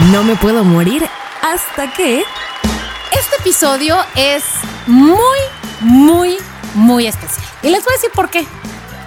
No me puedo morir hasta que este episodio es muy, muy, muy especial. Y les voy a decir por qué.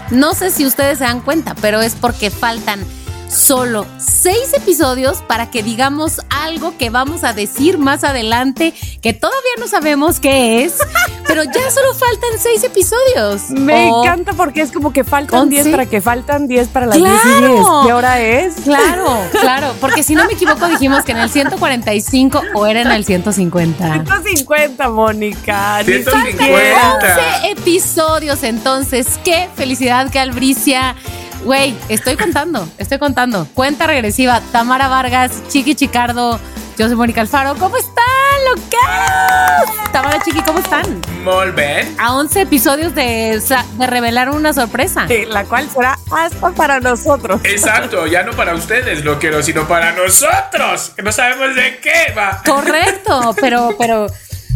No sé si ustedes se dan cuenta, pero es porque faltan solo seis episodios para que digamos algo que vamos a decir más adelante, que todavía no sabemos qué es, pero ya solo faltan seis episodios. Me O- encanta porque es como que faltan 10 once. para que faltan 10 para las 10 y 10. ¡Claro! ¿Qué hora es? Claro, claro, porque si no me equivoco dijimos que en el 145 o era en el 150. 150, Mónica. ni 150. siquiera. 11 episodios entonces. Qué felicidad, qué albricia. Güey, estoy contando, estoy contando. Cuenta regresiva. Tamara Vargas, Chiqui Chicardo, yo soy Mónica Alfaro. ¿Cómo están, locas? Tamara, Chiqui, ¿cómo están? Bé. A 11 episodios de, de revelar una sorpresa. Sí, La cual será hasta para nosotros. Exacto, ya no para ustedes lo quiero, sino para nosotros, que no sabemos de qué va. Correcto, pero, pero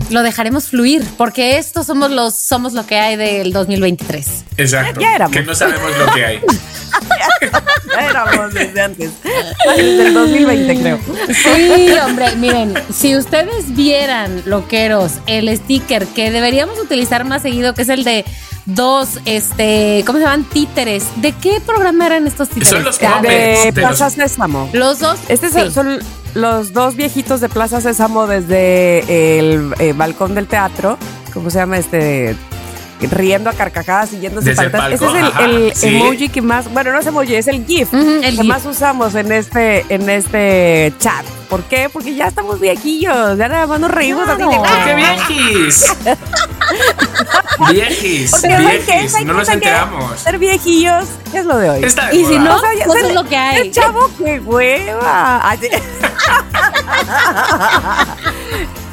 lo dejaremos fluir, porque estos somos los, somos lo que hay del 2023. Exacto, Ya éramos. que no sabemos lo que hay. Ya éramos desde antes. Desde el 2020, creo. Sí, hombre, miren, si ustedes vieran, loqueros, el sticker que deberíamos utilizar más seguido, que es el de dos, este, ¿cómo se llaman? Títeres. ¿De qué programa eran estos títeres? Son los. De de los- Plaza Sésamo. Los dos. Estos sí. son, son los dos viejitos de Plaza Sésamo desde el eh, balcón del teatro. ¿Cómo se llama este? Riendo a carcajadas y yéndose Desde el para atrás. Ese es el, ajá, el sí. emoji que más, bueno, no es emoji, es el GIF el que GIF. más usamos en este, en este chat. ¿Por qué? Porque ya estamos viejillos, ya nada más nos reímos así de Claro. ¡Ah, ¡Qué viejis! viejis, Porque viejis, ¿Saben no nos enteramos. Ser viejillos es lo de hoy. Está de Y si no, ya pues ser- es lo que hay. ser chavo, qué hueva.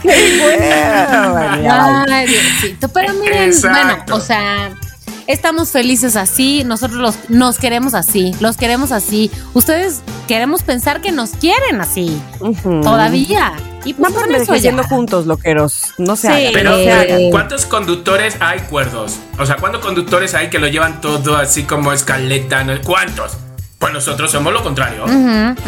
Qué hueva. Ay, Diosito. Pero miren, Exacto. bueno, o sea, estamos felices así, nosotros los, nos queremos así, los queremos así. Ustedes queremos pensar que nos quieren así, todavía. Y pues Vamos envejeciendo juntos, loqueros. No se Sí. hagan, Pero, no se Eh, hagan. ¿cuántos conductores hay cuerdos? O sea, ¿cuántos conductores hay que lo llevan todo así como escaleta? ¿No? ¿Cuántos? Pues nosotros somos lo contrario.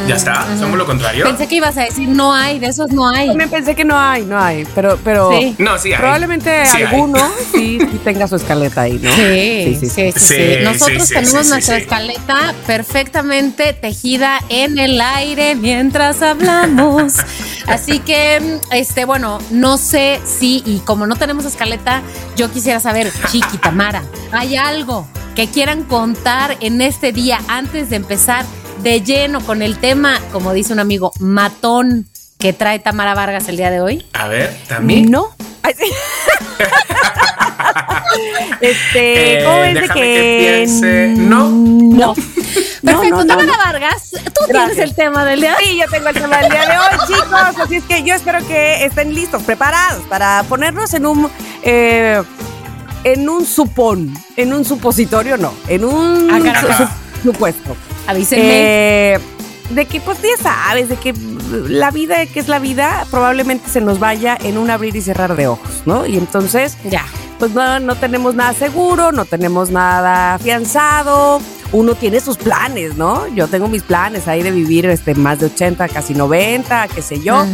ya está, somos lo contrario. Pensé que ibas a decir no hay, de esos no hay. También pensé que no hay, no hay, pero, pero Sí. No, sí hay. probablemente Sí hay. alguno sí, sí tenga su escaleta ahí, ¿no? Sí, sí, sí, sí, Sí, Nosotros sí, sí, tenemos nuestra sí. escaleta perfectamente tejida en el aire mientras hablamos. Así que, este, bueno, no sé si, y como no tenemos escaleta, yo quisiera saber, Chiqui, Tamara, ¿hay algo que quieran contar en este día antes de empezar de lleno con el tema, como dice un amigo, matón que trae Tamara Vargas el día de hoy? A ver, también. No. Ay, sí. este, Eh, ¿cómo ves de que, que piense. No. No. Perfecto, no, no, Tamara no. Vargas, tú tienes el tema del día de hoy. Sí, yo tengo el tema del día de hoy, chicos. Así es que yo espero que estén listos, preparados para ponernos en un eh, en un supón, en un supositorio, no, en un Ajá. su- su- supuesto. Avísenme. Eh, de que, pues ya sabes, de que la vida, que es la vida, probablemente se nos vaya en un abrir y cerrar de ojos, ¿no? Y entonces, ya. pues no, no tenemos nada seguro, no tenemos nada afianzado. Uno tiene sus planes, ¿no? Yo tengo mis planes ahí de vivir este, más de 80, casi 90, qué sé yo.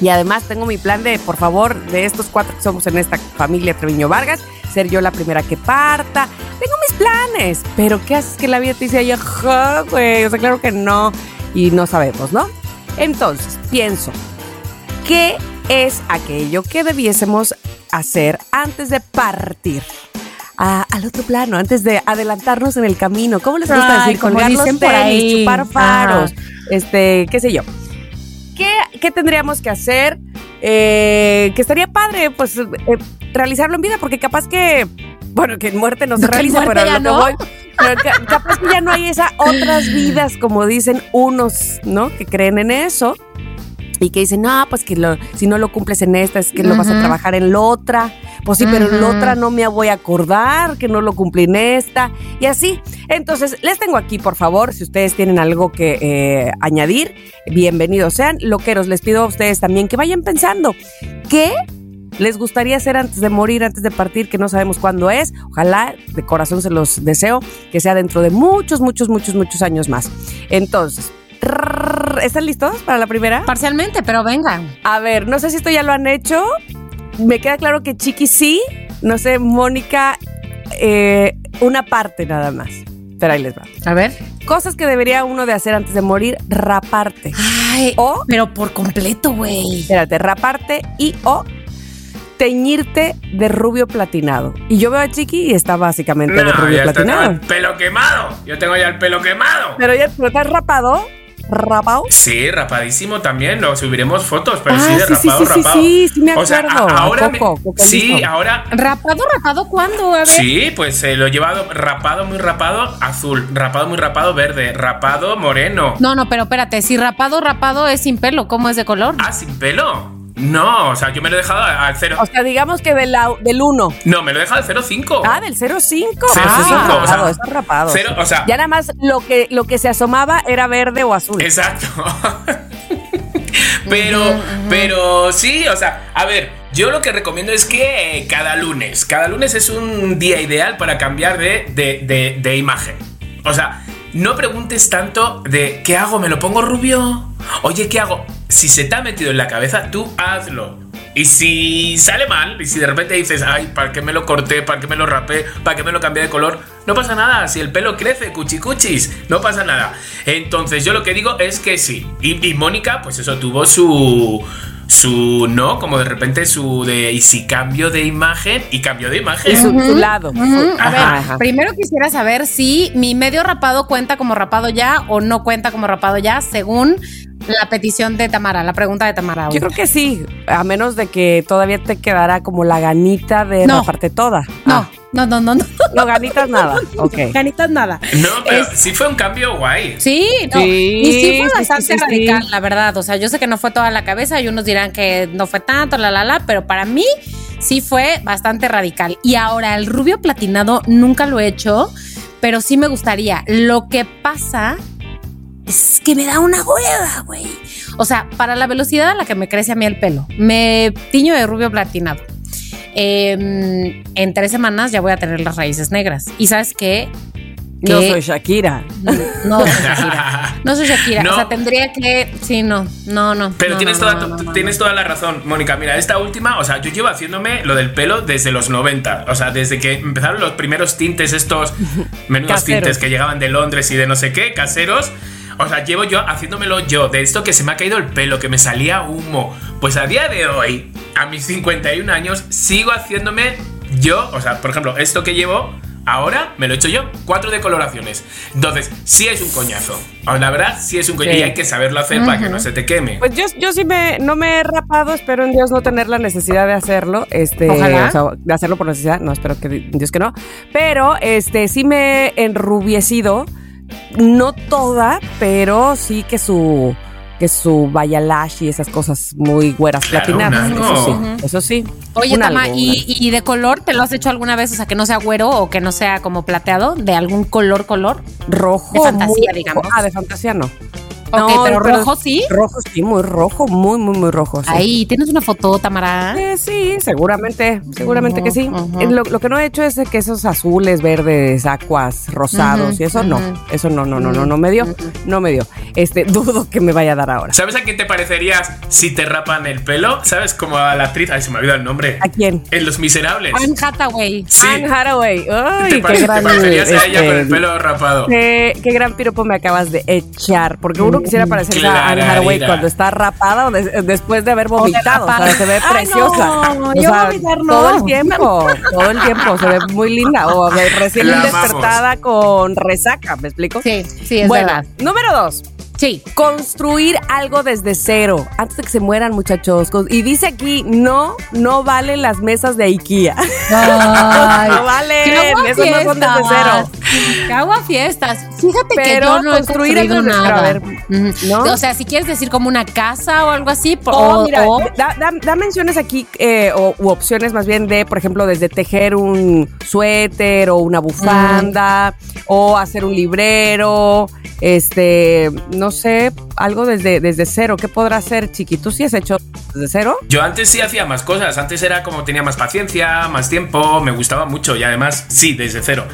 Y además tengo mi plan de, por favor, de estos cuatro que somos en esta familia Treviño Vargas, ser yo la primera que parta. Tengo mis planes, pero ¿qué haces que la vida te dice, ay, ajá, güey? O sea, claro que no. Y no sabemos, ¿no? Entonces, pienso, ¿qué es aquello que debiésemos hacer antes de partir? a- al otro plano, antes de adelantarnos en el camino. ¿Cómo les gusta Ay, decir? Colgar los por ahí. chupar faros, Ajá. este, qué sé yo. ¿Qué, qué tendríamos que hacer? Eh, que estaría padre, pues, eh, realizarlo en vida, porque capaz que, bueno, que en muerte no se Que realiza, pero lo que no. voy, pero ca- capaz que ya no hay esas otras vidas, como dicen unos, ¿no? Que creen en eso. Y que dicen, no, pues que lo- si no lo cumples en esta, es que lo vas a trabajar en la otra. Pues sí, pero en la otra no me voy a acordar que no lo cumplí en esta. Y así. Entonces, les tengo aquí, por favor, si ustedes tienen algo que eh, añadir, bienvenidos sean. Loqueros, les pido a ustedes también que vayan pensando qué les gustaría hacer antes de morir, antes de partir, que no sabemos cuándo es. Ojalá, de corazón se los deseo, que sea dentro de muchos, muchos, muchos, muchos años más. Entonces, ¿están listos para la primera? Parcialmente, pero venga. A ver, no sé si esto ya lo han hecho. Me queda claro que Chiqui sí. No sé, Mónica, eh, una parte nada más. Pero ahí les va. A ver. Cosas que debería uno de hacer antes de morir, raparte. Ay, O, pero por completo, güey. espérate, raparte y o teñirte de rubio platinado. Y yo veo a Chiqui y está básicamente de rubio ya está, tengo platinado. el pelo quemado. Yo tengo ya el pelo quemado. Pero ya ¿pero estás rapado, rapado. Sí, rapadísimo también. Lo subiremos fotos, pero Ah, sí, de sí, sí, rapado, sí, sí, rapado. sí, sí me O sea, ahora me- Coco, Coco sí, mismo. ahora ¿Rapado, rapado cuándo? A ver. Sí, pues eh, lo he llevado rapado, muy rapado, azul, rapado, muy rapado, verde, rapado, moreno. No, no, pero espérate, si rapado, rapado es sin pelo, ¿cómo es de color? Ah, sin pelo. No, o sea, yo me lo he dejado al cero. O sea, digamos que del, au- del 1. No, me lo he dejado al 0,5. Ah, del 05. 0,5, Ah, o sea, está rapado. cero, o sea- ya nada más lo que, lo que se asomaba era verde o azul. Exacto. pero, pero sí, o sea, a ver, yo lo que recomiendo es que eh, cada lunes, cada lunes es un día ideal para cambiar de, de, de- de imagen. O sea, no preguntes tanto de ¿qué hago? ¿Me lo pongo rubio? Oye, ¿qué hago? Si se te ha metido en la cabeza, tú hazlo. Y si sale mal, y si de repente dices, ay, ¿para qué me lo corté? ¿Para qué me lo rapé? ¿Para qué me lo cambié de color? No pasa nada, si el pelo crece, cuchicuchis, no pasa nada. Entonces yo lo que digo es que sí. Y, y Mónica, pues eso, tuvo su... Su, ¿no? Como de repente su de... Y si cambio de imagen, y cambio de imagen. Y su, su lado. A ver, ajá, ajá. primero quisiera saber si mi medio rapado cuenta como rapado ya o no cuenta como rapado ya, según la petición de Tamara, la pregunta de Tamara. Yo creo que sí, a menos de que todavía te quedara como la ganita de No. raparte toda. No, Ah, no, no, no, no. no, ganitas nada. Ok. Ganitas nada. No, pero Es- sí fue un cambio guay. Sí, no. Sí, y sí fue sí, bastante sí, sí, radical, sí. la verdad. O sea, yo sé que no fue toda la cabeza y unos dirán que no fue tanto, la, la, la, pero para mí sí fue bastante radical. Y ahora, el rubio platinado nunca lo he hecho, pero sí me gustaría. Lo que pasa es que me da una hueva, güey. O sea, para la velocidad a la que me crece a mí el pelo, me tiño de rubio platinado. Eh, en tres semanas ya voy a tener las raíces negras. Y sabes qué? No soy Shakira. no soy Shakira. No soy Shakira. No. O sea, tendría que. Sí, no. No, no. Pero no, tienes, no, toda, tienes toda la razón, Mónica. Mira, esta última, o sea, yo llevo haciéndome lo del pelo desde los 90. O sea, desde que empezaron los primeros tintes, estos menudos Caseros. tintes que llegaban de Londres y de no sé qué, caseros. O sea, llevo yo haciéndomelo yo, de esto que se me ha caído el pelo, que me salía humo. Pues a día de hoy, a mis 51 años, sigo haciéndome yo, o sea, por ejemplo, esto que llevo ahora me lo he hecho yo, cuatro decoloraciones. Entonces, sí es un coñazo. O La verdad, sí es un coñazo. Sí. Y hay que saberlo hacer para que no se te queme. Pues yo, yo sí me, no me he rapado, espero en Dios no tener la necesidad de hacerlo, este, Ojalá. o sea, de hacerlo por necesidad, no, espero que Dios que no, pero este, sí me he enrubiecido, no toda, pero sí que su, que su bayalash y esas cosas muy güeras Claro, platinadas, un eso sí, eso sí. Oye, Un Tama, algo, ¿y, y de color te lo has hecho alguna vez? O sea, que no sea güero o que no sea como plateado, de algún color, color. rojo. De fantasía, muy- digamos. Ah, de fantasía no. Ok, No, pero pero- rojo sí. Rojo sí, muy rojo, muy, muy, muy rojo. sí. Ahí, ¿tienes una foto, Tamara? Eh, sí, seguramente, seguramente que sí. Eh, Lo, lo que no he hecho es que esos azules, verdes, acuas, rosados y eso no, eso no, no, no, no, no me dio, no me dio. Este, dudo que me vaya a dar ahora. ¿Sabes a quién te parecerías si te rapan el pelo? ¿Sabes? Como a la actriz. Ay, se me ha olvidado el nombre. ¿A quién? En Los Miserables. Anne Hathaway. Sí. Anne Hathaway. Ay, ¿Te, qué pare- te gran, parecerías a ella con el este, pelo rapado? Qué, qué gran piropo me acabas de echar, porque uno quisiera parecerse a Anne Hathaway cuando está rapada o des- después de haber vomitado. O sea, rapada. se ve Ay, preciosa. no, O yo sea, vomitar no. Todo el tiempo, todo el tiempo se ve muy linda. O recién La despertada con resaca, ¿me explico? Sí, sí, es bueno, verdad. número dos. Sí. Construir algo desde cero, antes de que se mueran muchachos. Y dice aquí, no, no valen las mesas de IKEA. Ay, no valen, ¡Qué esas no son desde cero. Agua fiestas. Fíjate que yo no he construir construido nada. a ver. O sea, si quieres decir como una casa o algo así, po- O, o, mira, o- da, da- da menciones aquí eh, o, u opciones más bien de, por ejemplo, desde tejer un suéter o una bufanda o hacer un librero, este, no sé, algo desde, desde cero. ¿Qué podrá hacer, Chiqui? ¿Tú sí has hecho desde cero? Yo antes sí hacía más cosas, antes era como tenía más paciencia, más tiempo, me gustaba mucho y además sí, desde cero.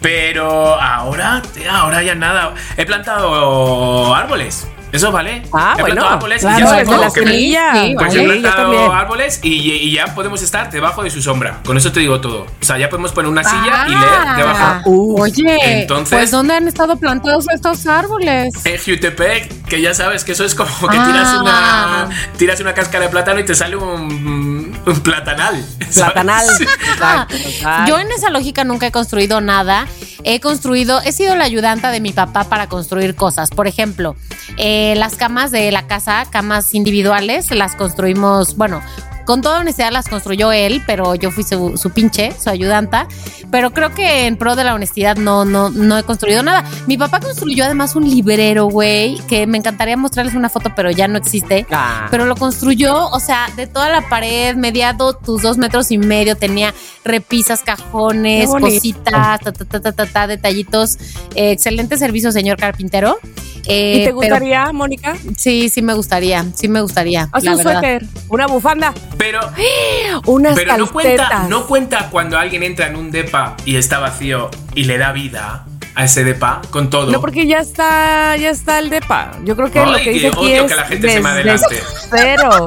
Pero ahora, tía, ahora ya nada. He plantado árboles. Eso vale. Ah, He bueno, plantado árboles claro, y ya desde como la que me- semilla. Sí, Pues vale, he plantado árboles y, y ya podemos estar debajo de su sombra. Con eso te digo todo. O sea, ya podemos poner una silla y Ah. leer debajo. Uh, Oye, Entonces- pues ¿dónde han estado plantados estos árboles? En Jutepec, que ya sabes que eso es como que Ah. tiras una tiras una cáscara de plátano y te sale un, un platanal. ¿sabes? Platanal. Exacto, exacto. Yo en esa lógica nunca he construido nada. He construido, he sido la ayudanta de mi papá para construir cosas. Por ejemplo, eh, las camas de la casa, camas individuales, las construimos, bueno, con toda honestidad las construyó él, pero yo fui su, su pinche, su ayudanta. Pero creo que en pro de la honestidad no, no, no he construido nada. Mi papá construyó además un librero, güey, que me encantaría mostrarles una foto, pero ya no existe. Ah. Pero lo construyó, o sea, de toda la pared, mediado tus dos metros y medio, tenía repisas, cajones, cositas, ta, ta, ta, ta, ta, ta, detallitos. Eh, excelente servicio, señor carpintero. Eh, ¿Y te pero- gustaría, Mónica? sí, sí me gustaría, sí me gustaría. Haz un verdad. suéter, una bufanda, Pero, unas pero no cuenta, no cuenta cuando alguien entra en un depa y está vacío y le da vida a ese depa con todo. No, porque ya está, ya está el depa. Yo creo que Ay, lo que que dice aquí odio es que la gente se me adelante. cero.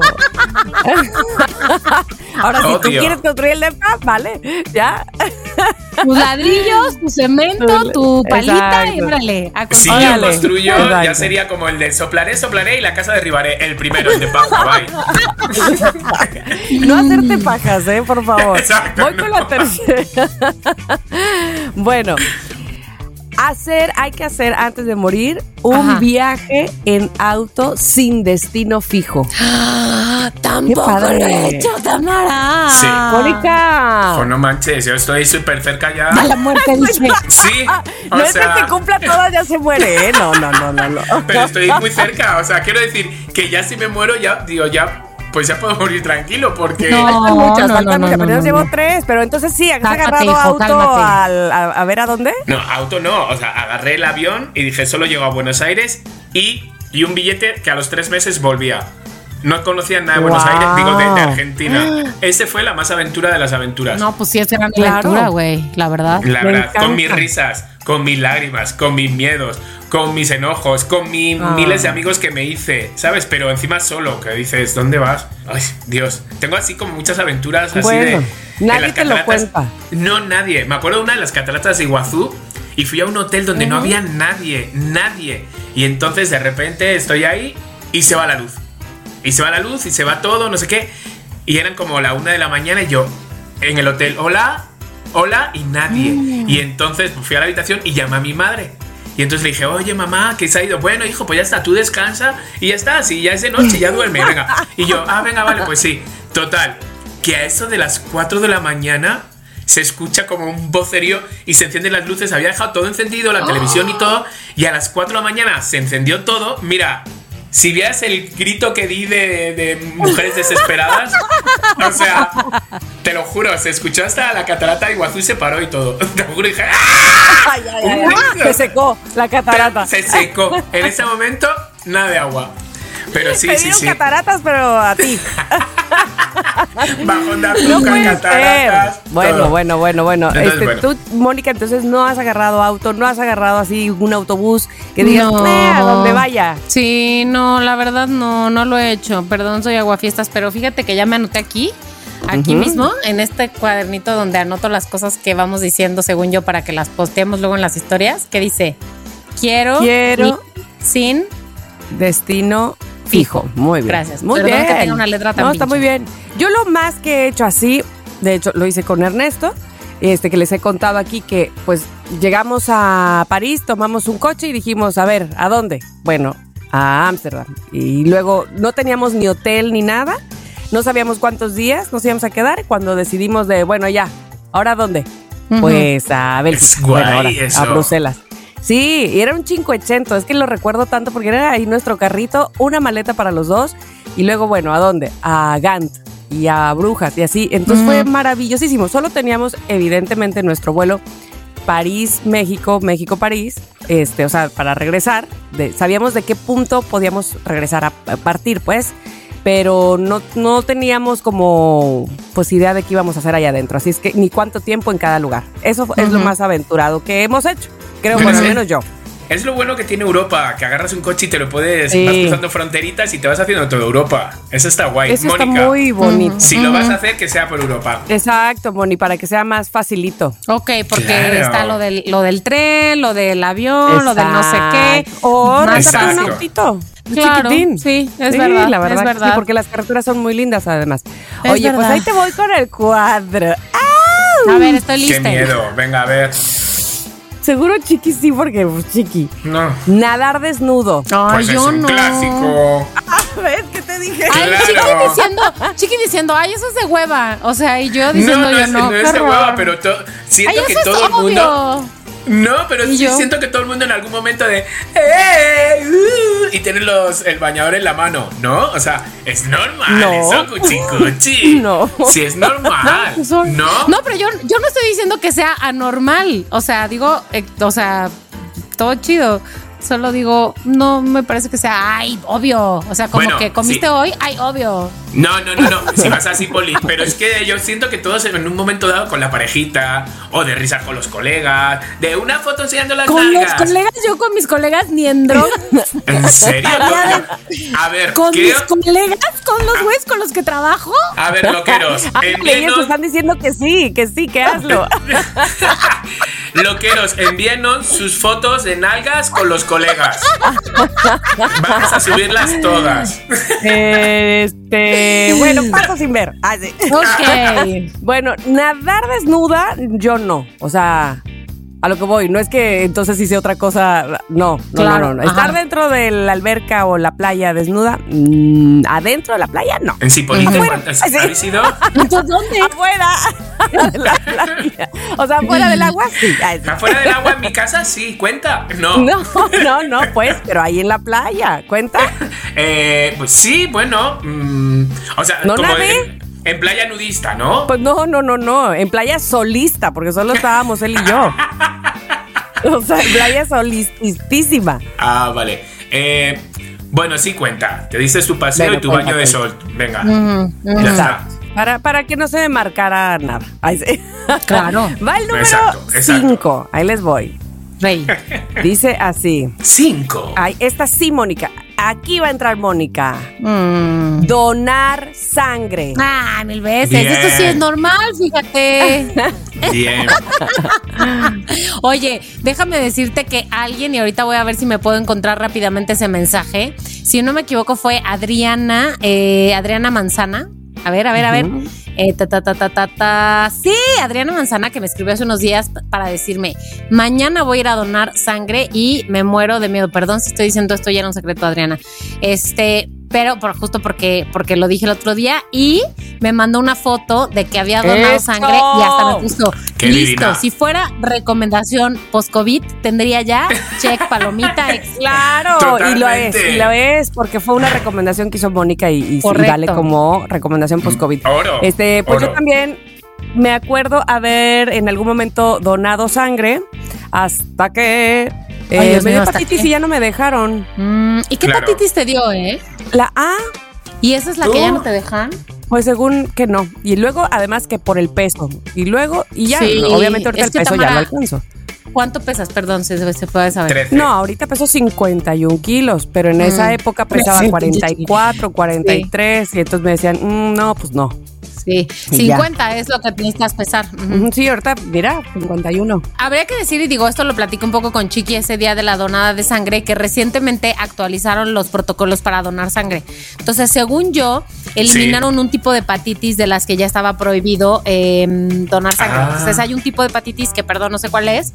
Ahora, si tú Odio. quieres construir el depa, vale, ya. Tus ladrillos, tu cemento, tu palita y Exacto. órale. a Si yo Órale. construyo, ya Exacto. sería como el de soplaré, soplaré y la casa derribaré. El primero, el de paja, bye. No hacerte pajas, ¿eh? Por favor. Exacto, Voy con no. la tercera. bueno. Hacer, hay que hacer antes de morir un Ajá. viaje en auto sin destino fijo. Ah, Tampoco padre. lo he hecho, Tamara. Sí. Mónica. Pues no manches, yo estoy súper cerca ya. A la muerte dice. Sí, o no es que se cumpla todas, ya se muere, ¿eh? No, no, no, no. no. pero estoy muy cerca. O sea, quiero decir que ya si me muero, ya, digo, ya, pues ya puedo morir tranquilo porque. No. Faltan muchas, no, faltan no, muchas, no, pero yo no, llevo no. tres. Pero entonces sí, ¿has Cálmate, agarrado hijo, auto al- a, a ver a dónde? No, auto no. O sea, agarré el avión y dije, solo llego a Buenos Aires y, y un billete que a los tres meses volvía. No conocía nada de Buenos Guau. Aires, digo, de, de Argentina. Ese fue la más aventura de las aventuras. No, pues sí, es gran Claro. aventura, güey, la verdad. La Me verdad, con mis risas, con mis lágrimas, con mis miedos, con mis enojos, con mis Ah. miles de amigos que me hice, ¿sabes? Pero encima solo, que dices, ¿dónde vas? Ay, Dios. Tengo así como muchas aventuras así Bueno, de. nadie las te lo cuenta. No, nadie. Me acuerdo de una de las cataratas de Iguazú y fui a un hotel donde no había nadie, nadie. Y entonces de repente estoy ahí y se va la luz. Y se va la luz y se va todo, no sé qué. Y eran como la una de la mañana y yo en el hotel, hola, hola y nadie. Y entonces fui a la habitación y llamé a mi madre. Y entonces le dije, oye mamá, que se ha ido. Bueno, hijo, pues ya está, tú descansa y ya está. Si ya es de noche, ya duerme, venga. Y yo, ah, venga, vale, pues sí. Total, que a eso de las 4 de la mañana se escucha como un vocerío y se encienden las luces. Había dejado todo encendido, la televisión y todo. Y a las 4 de la mañana se encendió todo. Mira, si vieras el grito que di de, de mujeres desesperadas, o sea, te lo juro, se escuchó hasta la catarata de Iguazú y se paró y todo. Te lo juro, y dije, ¡ah! Se secó la catarata. Se secó. En ese momento, nada de agua. Pero sí, Te sí, dieron sí. cataratas, pero a ti. Bajón de No cataratas. Bueno, todo. bueno, bueno, bueno. Entonces, Este, bueno. Tú, Mónica, entonces no has agarrado auto, no has agarrado así un autobús que digas, No. "Eh, a donde vaya. Sí, no, la verdad no, no lo he hecho. Perdón, soy aguafiestas, pero fíjate que ya me anoté aquí, aquí mismo, en este cuadernito donde anoto las cosas que vamos diciendo según yo para que las posteemos luego en las historias, que dice, quiero, Quiero- sin Destino fijo. Muy bien. Gracias. Muy Perdón bien. que tenga una letra tan No, está muy bien. Yo lo más que he hecho así, de hecho, lo hice con Ernesto. Este que les he contado aquí que pues llegamos a París, tomamos un coche y dijimos, a ver, ¿a dónde? Bueno, a Ámsterdam. Y luego no teníamos ni hotel ni nada, no sabíamos cuántos días nos íbamos a quedar cuando decidimos de, bueno, ya, ¿ahora dónde? Pues a Bélgica. Es guay bueno, ahora, eso. a Bruselas. Sí, y era un 580, es que lo recuerdo tanto porque era ahí nuestro carrito, una maleta para los dos y luego, bueno, ¿a dónde? A Gant y a Brujas y así. Entonces fue maravillosísimo. Solo teníamos evidentemente nuestro vuelo París, México, México, París, este, o sea, para regresar, de- sabíamos de qué punto podíamos regresar a, a partir, pues, pero no, no teníamos como pues idea de qué íbamos a hacer allá adentro, así es que ni cuánto tiempo en cada lugar. Eso es lo más aventurado que hemos hecho, creo, por lo menos yo. Es lo bueno que tiene Europa, que agarras un coche y te lo puedes, Sí. vas cruzando fronteritas y te vas haciendo toda Europa. Eso está guay. Eso está muy bonito. si lo vas a hacer, que sea por Europa. Exacto, Moni, para que sea más facilito. Ok, porque Claro. está lo del, lo del tren, lo del avión, lo del no sé qué. O un autito. un Claro, chiquitín. sí, es Sí, verdad, La verdad, es que verdad. sí, porque las carreteras son muy lindas además. Es Oye, pues ahí te voy con el cuadro. ¡Ah! A ver, estoy Qué lista. miedo. Venga, a ver. Seguro chiqui sí, porque pues, chiqui. No. Nadar desnudo. Ay, Pues es yo un no. clásico. ¿Ves qué te dije? Ay, Claro. Chiqui diciendo, Chiqui diciendo, ay, eso es de hueva. O sea, y yo No, diciendo, no, yo es, no. no qué es de hueva, pero to- siento Ay, que es todo el mundo. No, pero ¿Y sí yo? siento que todo el mundo en algún momento de. "Eh, uh", y tiene los, el bañador en la mano, ¿no? O sea, es normal No. eso, cuchi cuchi. No. Sí, es normal. Eso- ¿No? No, pero yo, yo no estoy diciendo que sea anormal. O sea, digo, eh, o sea, todo chido. Solo digo, no me parece que sea, ay, obvio. O sea, como Bueno, que comiste sí. hoy, ay, obvio. No, no, no, no. Si vas así, Poli. Pero es que yo siento que todos en un momento dado con la parejita, o de risa con los colegas, de una foto enseñando las Con los nalgas. colegas, yo con mis colegas ni en droga. ¿En serio? A ver, con mis colegas, con los güeyes con los que trabajo. A ver, loqueros. Ellos están diciendo que sí, que sí, que hazlo. Loqueros, envíenos sus fotos de nalgas con los colegas. Vamos a subirlas todas. Este, bueno, paso sin ver. Ah, sí. Ok. Bueno, nadar desnuda, yo no. O sea, a lo que voy, no es que entonces hice otra cosa. No, no, Claro, no, no. Estar ajá. dentro de la alberca o la playa desnuda, mm, adentro de la playa, no. En Cipolite, Afuera. ¿cuántas Sí. habéis ido? Entonces, ¿dónde? Afuera de la playa. O sea, afuera del agua, sí. Afuera del agua en mi casa, sí, cuenta. No. No, no, no, pues, pero ahí en la playa, ¿cuenta? Eh, pues sí, bueno. mm, o sea, ¿No como nadé? en, en playa nudista, ¿no? Pues no, no, no, no. En playa solista, porque solo estábamos él y yo. O sea, en playa solistísima. Ah, vale. Eh, bueno, sí cuenta. Te diste tu paseo Bueno, y tu baño de sol. Venga. Ya está. Para, para que no se me marcara nada. Ahí. Claro. Va el número Exacto, exacto. 5. Ahí les voy. Rey. Dice así. Cinco. Ay, esta sí, Mónica. Aquí va a entrar Mónica. Mm. Donar sangre. Ah, mil veces. Bien. Esto sí es normal, fíjate. Bien. Oye, déjame decirte que alguien, y ahorita voy a ver si me puedo encontrar rápidamente ese mensaje. Si no me equivoco, fue Adriana, eh, Adriana Manzana. A ver, a ver, a ver. Eh. Sí, Adriana Manzana que me escribió hace unos días para decirme, mañana voy a ir a donar sangre y me muero de miedo. Perdón si estoy diciendo esto, ya era un secreto, Adriana. Este, pero por, justo porque, porque lo dije el otro día y me mandó una foto de que había donado ¡Eso! sangre y hasta me puso, ¡Qué listo, divina! si fuera recomendación post-COVID, tendría ya check, palomita, ex- Claro, y lo es, y lo es, porque fue una recomendación que hizo Mónica y, y sí, Correcto. vale como recomendación post-COVID. Oro. Este, pues yo también me acuerdo haber en algún momento donado sangre hasta que eh, Ay, Dios me dio ¿hasta hepatitis y ya no me dejaron. Mm, ¿Y qué Claro. hepatitis te dio, eh? La A, ¿Y esa es la ¿Tú? que ya no te dejan? pues según que no. Y luego, además que por el peso. Y luego, y ya, Sí, obviamente ahorita es el peso ya lo alcanzo. ¿Cuánto pesas? Perdón, se, se puede saber. No, ahorita peso 51 kilos, pero en esa Mm. época pesaba Sí, 44, 43, y entonces me decían, "Mm, no, pues no. Sí, Y ya. 50 es lo que necesitas pesar. Ujú. Ujú, Sí, ahorita, mira, 51. Habría que decir, y digo, esto lo platico un poco con Chiqui ese día de la donada de sangre, que recientemente actualizaron los protocolos para donar sangre. Entonces, según yo, eliminaron un tipo de hepatitis de las que ya estaba prohibido eh, donar sangre. Ah. Entonces, hay un tipo de hepatitis que, perdón, no sé cuál es,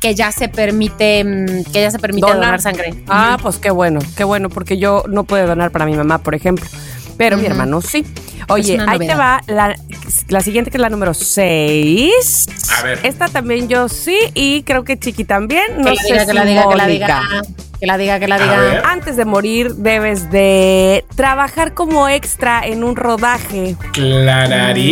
que ya se permite, mm, que ya se permite Donar. donar, sangre. Ah, pues qué bueno, qué bueno, porque yo no puedo donar para mi mamá, por ejemplo. Pero mi hermano sí. Oye, ahí te va la, la siguiente que es la número 6. A ver. Esta también yo sí y creo que Chiqui también. No que la sé diga, si que la diga, que la diga. Que la diga, que la A diga. Antes de morir debes de trabajar como extra en un rodaje.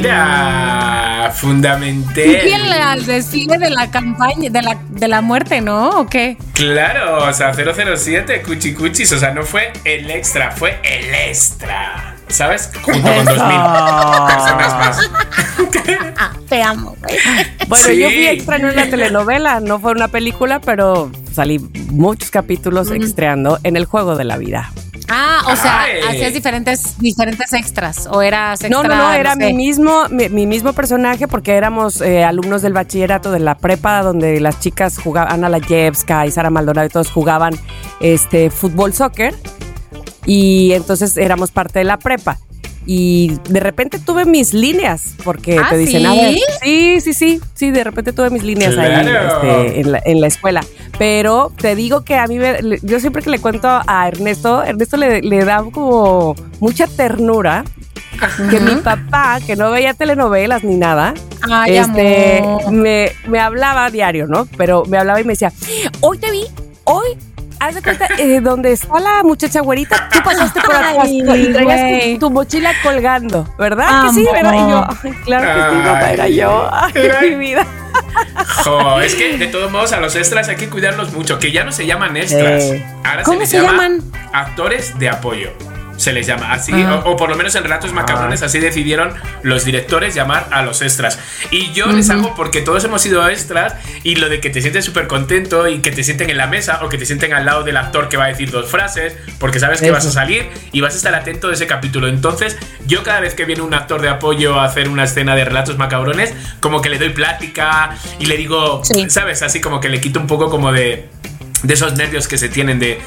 Clararira. Fundamental. Y fiel al desfile de la campaña, de la, de la muerte, ¿no? ¿O qué? Claro, o sea, 007, cuchi cuchis, o sea, no fue el extra, fue el extra. ¿Sabes? Junto con 2000 personas más. Ah, te amo, güey. Bueno, Sí. yo fui extra en una telenovela, no fue una película, pero salí muchos capítulos extreando en el juego de la vida. Ah, o sea, Ay. hacías diferentes, diferentes extras. O eras extra. No, no, no, era sé. mi mismo, mi, mi mismo personaje porque éramos eh, alumnos del bachillerato de la prepa donde las chicas jugaban, Ana Layevska y Sara Maldonado y todos jugaban este fútbol soccer y entonces éramos parte de la prepa. Y de repente tuve mis líneas, porque ¿Ah, te dicen, sí? a ver, sí, sí, sí, sí, de repente tuve mis líneas ahí este, en, la, en la escuela. Pero te digo que a mí, me- yo siempre que le cuento a Ernesto, Ernesto le, le da como mucha ternura que mi papá, que no veía telenovelas ni nada, Ay, este, me, me hablaba diario, ¿no? Pero me hablaba y me decía, hoy te vi, hoy, haz de cuenta, eh, donde está la muchacha güerita, tú pasaste por atrás y traías tu, tu mochila colgando, ¿verdad? Que sí, Amor. ¿verdad? Y yo, ay, claro que sí, papá, era yo, ay, mi vida. Jo, es que de todos modos a los extras hay que cuidarlos mucho, que ya no se llaman extras. Sí. Ahora ¿Cómo se llaman? actores de apoyo. Se les llama así, Ah. o, o por lo menos en Relatos Macabrones, así decidieron los directores llamar a los extras. Y yo les hago porque todos hemos sido extras y lo de que te sientes súper contento y que te sienten en la mesa o que te sienten al lado del actor que va a decir dos frases, porque sabes que Eso. vas a salir y vas a estar atento de ese capítulo. Entonces, yo cada vez que viene un actor de apoyo a hacer una escena de Relatos Macabrones, como que le doy plática y le digo, Sí. ¿sabes? Así como que le quito un poco como de, de esos nervios que se tienen de...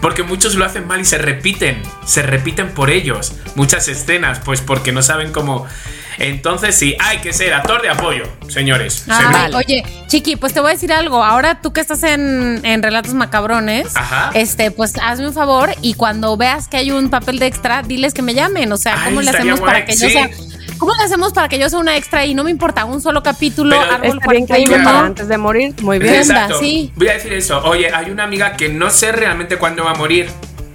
Porque muchos lo hacen mal y se repiten, se repiten por ellos. Muchas escenas, pues porque no saben cómo... Entonces sí, hay que ser actor de apoyo, señores. Vale. Oye, Chiqui, pues te voy a decir algo. Ahora tú que estás en, en Relatos Macabrones, Ajá. este, pues hazme un favor y cuando veas que hay un papel de extra, diles que me llamen. O sea, Ay, ¿cómo le hacemos para que yo sí. sea. ¿Cómo le hacemos para que yo sea una extra y no me importa un solo capítulo, Pero árbol Estaría increíble 41? para antes de morir, muy bien. Exacto. Sí. Voy a decir eso. Oye, hay una amiga que no sé realmente cuándo va a morir.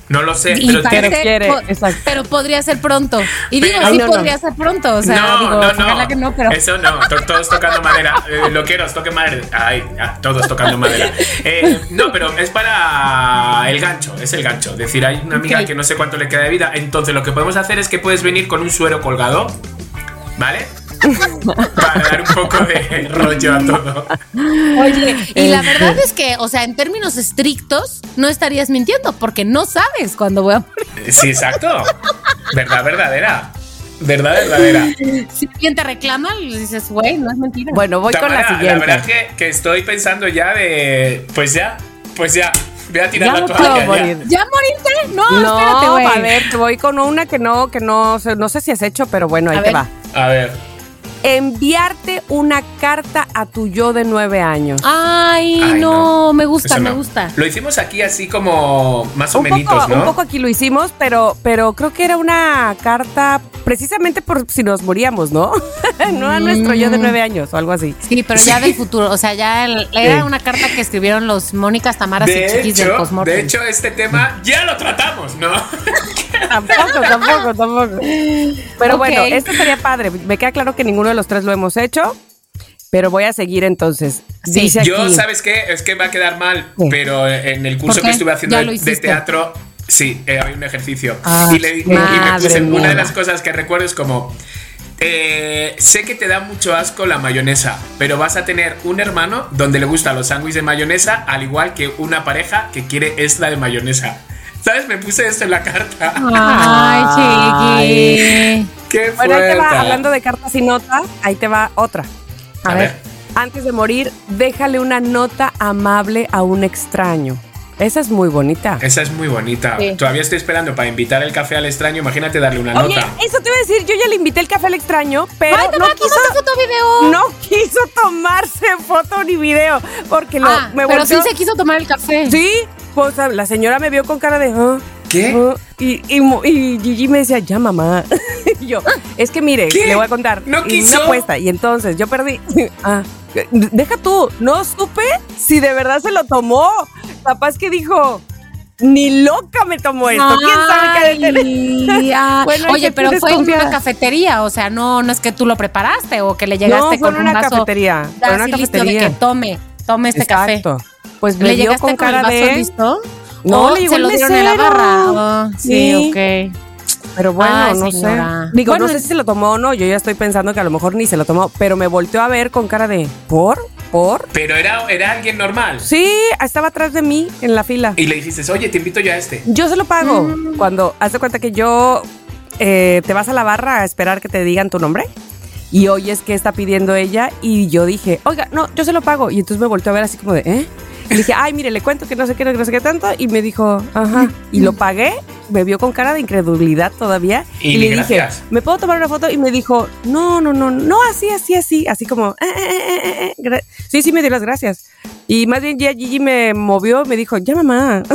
No lo sé, Y pero parece- quiere, po- exacto. pero podría ser pronto. Y digo, Pero- sí No, no, no. podría ser pronto. O sea, no, digo, no, no. que no, pero. Eso no, to- todos tocando madera. Eh, lo quiero, toque madera. Ay, todos tocando madera. Eh, no, pero es para el gancho, es el gancho. Es decir, hay una amiga Ok. que no sé cuánto le queda de vida. Entonces, lo que podemos hacer es que puedes venir con un suero colgado, ¿vale? Para dar un poco de rollo a todo. Oye, y la Este. verdad es que, o sea, en términos estrictos, no estarías mintiendo porque no sabes cuándo voy a morir. Sí, exacto. Verdad verdadera. Verdad verdadera. Si alguien te reclama, le dices, güey, no es mentira. Bueno, voy con la siguiente. verdad que, que estoy pensando ya de. Pues ya, pues ya. Voy a tirar Ya la no toalla. puedo ya. morir. ¿Ya moriste? No, No, espérate, güey. a ver, te voy con una que no, que no, sé- no sé si has hecho, pero bueno, ahí A te ver. va. A ver. Enviarte una carta a tu yo de nueve años. Ay, Ay, no, me gusta, me gusta. Lo hicimos aquí así como más o menos, ¿no? un poco aquí lo hicimos, pero, pero creo que era una carta precisamente por si nos moríamos, ¿no? no a nuestro yo de nueve años o algo así. Sí, pero ya del futuro, o sea, ya el- era una carta que escribieron los Mónicas, Tamaras y Chiquis del hecho, Cosmortem. de hecho, este tema ya lo tratamos, ¿no? tampoco, tampoco, tampoco. Pero bueno, esto estaría padre. Me queda claro que ninguno de los tres lo hemos hecho, pero voy a seguir entonces. Sí. Dice Yo, aquí, ¿sabes qué? Es que va a quedar mal, Sí. pero en el curso que estuve haciendo de, teatro, sí, eh, había un ejercicio. Ah, y, le, y- me puse, una de las cosas que recuerdo es como, eh, sé que te da mucho asco la mayonesa, pero vas a tener un hermano donde le gustan los sándwiches de mayonesa, al igual que una pareja que quiere extra de mayonesa. ¿Sabes? Me puse esto en la carta. Ay, chiqui. ¡Qué Bueno, ahí te va, fuerte! hablando de cartas y notas, ahí te va otra. A, A ver. ver. Antes de morir, déjale una nota amable a un extraño. Esa es muy bonita. Esa es muy bonita. Sí. Todavía estoy esperando para invitar el café al extraño. Imagínate darle una Oye, nota. eso te iba a decir, yo ya le invité el café al extraño, pero Ay, no quiso, foto video. no quiso tomarse foto ni video, porque lo, ah, me pero volteó- sí se quiso tomar el café. Sí, pues la señora me vio con cara de... "Ah, ¿Qué? ah". Y, y, y Gigi me decía, ya mamá. Y yo, es que mire, ¿Qué? le voy a contar. ¿No quiso? Una apuesta. Y entonces yo perdí. Ah, deja tú, no supe si de verdad se lo tomó. Capaz que dijo, ni loca me tomó esto. ¿Quién sabe qué tener? Ah. Bueno, Oye, pero fue en una cafetería, o sea, no, no es que tú lo preparaste o que le llegaste con en un una vaso cafetería. Fue en una listo de cafetería. que tome, tome este Exacto. Pues café. me ¿Le dio llegaste con con, el cara vaso de. listo? No, ¿O le llegó se lo dieron en la barra. Oh, sí, Sí. ok. Pero bueno, Ay, no señora. sé. Digo, Bueno, no sé si se lo tomó o no. Yo ya estoy pensando que a lo mejor ni se lo tomó. Pero me volteó a ver con cara de. ¿Por? ¿Por? Pero era, era alguien normal. Sí, estaba atrás de mí en la fila. Y le dijiste, oye, te invito yo a este. Yo se lo pago. Mm. Cuando haz de cuenta que yo eh, te vas a la barra a esperar que te digan tu nombre y oyes que está pidiendo ella y yo dije, oiga, no, yo se lo pago. Y entonces me volteó a ver así como de, ¿eh? Y dije, ay, mire, le cuento que no sé qué, no sé qué tanto. Y me dijo, ajá. Y lo pagué, me vio con cara de incredulidad todavía. Y le dije, gracias. ¿me puedo tomar una foto? Y me dijo, no, no, no, no, así, así, así. Así como, "Eh, eh, eh, eh, eh, gra-". sí, sí, me dio las gracias. Y más bien ya Gigi me movió, me dijo, ya mamá.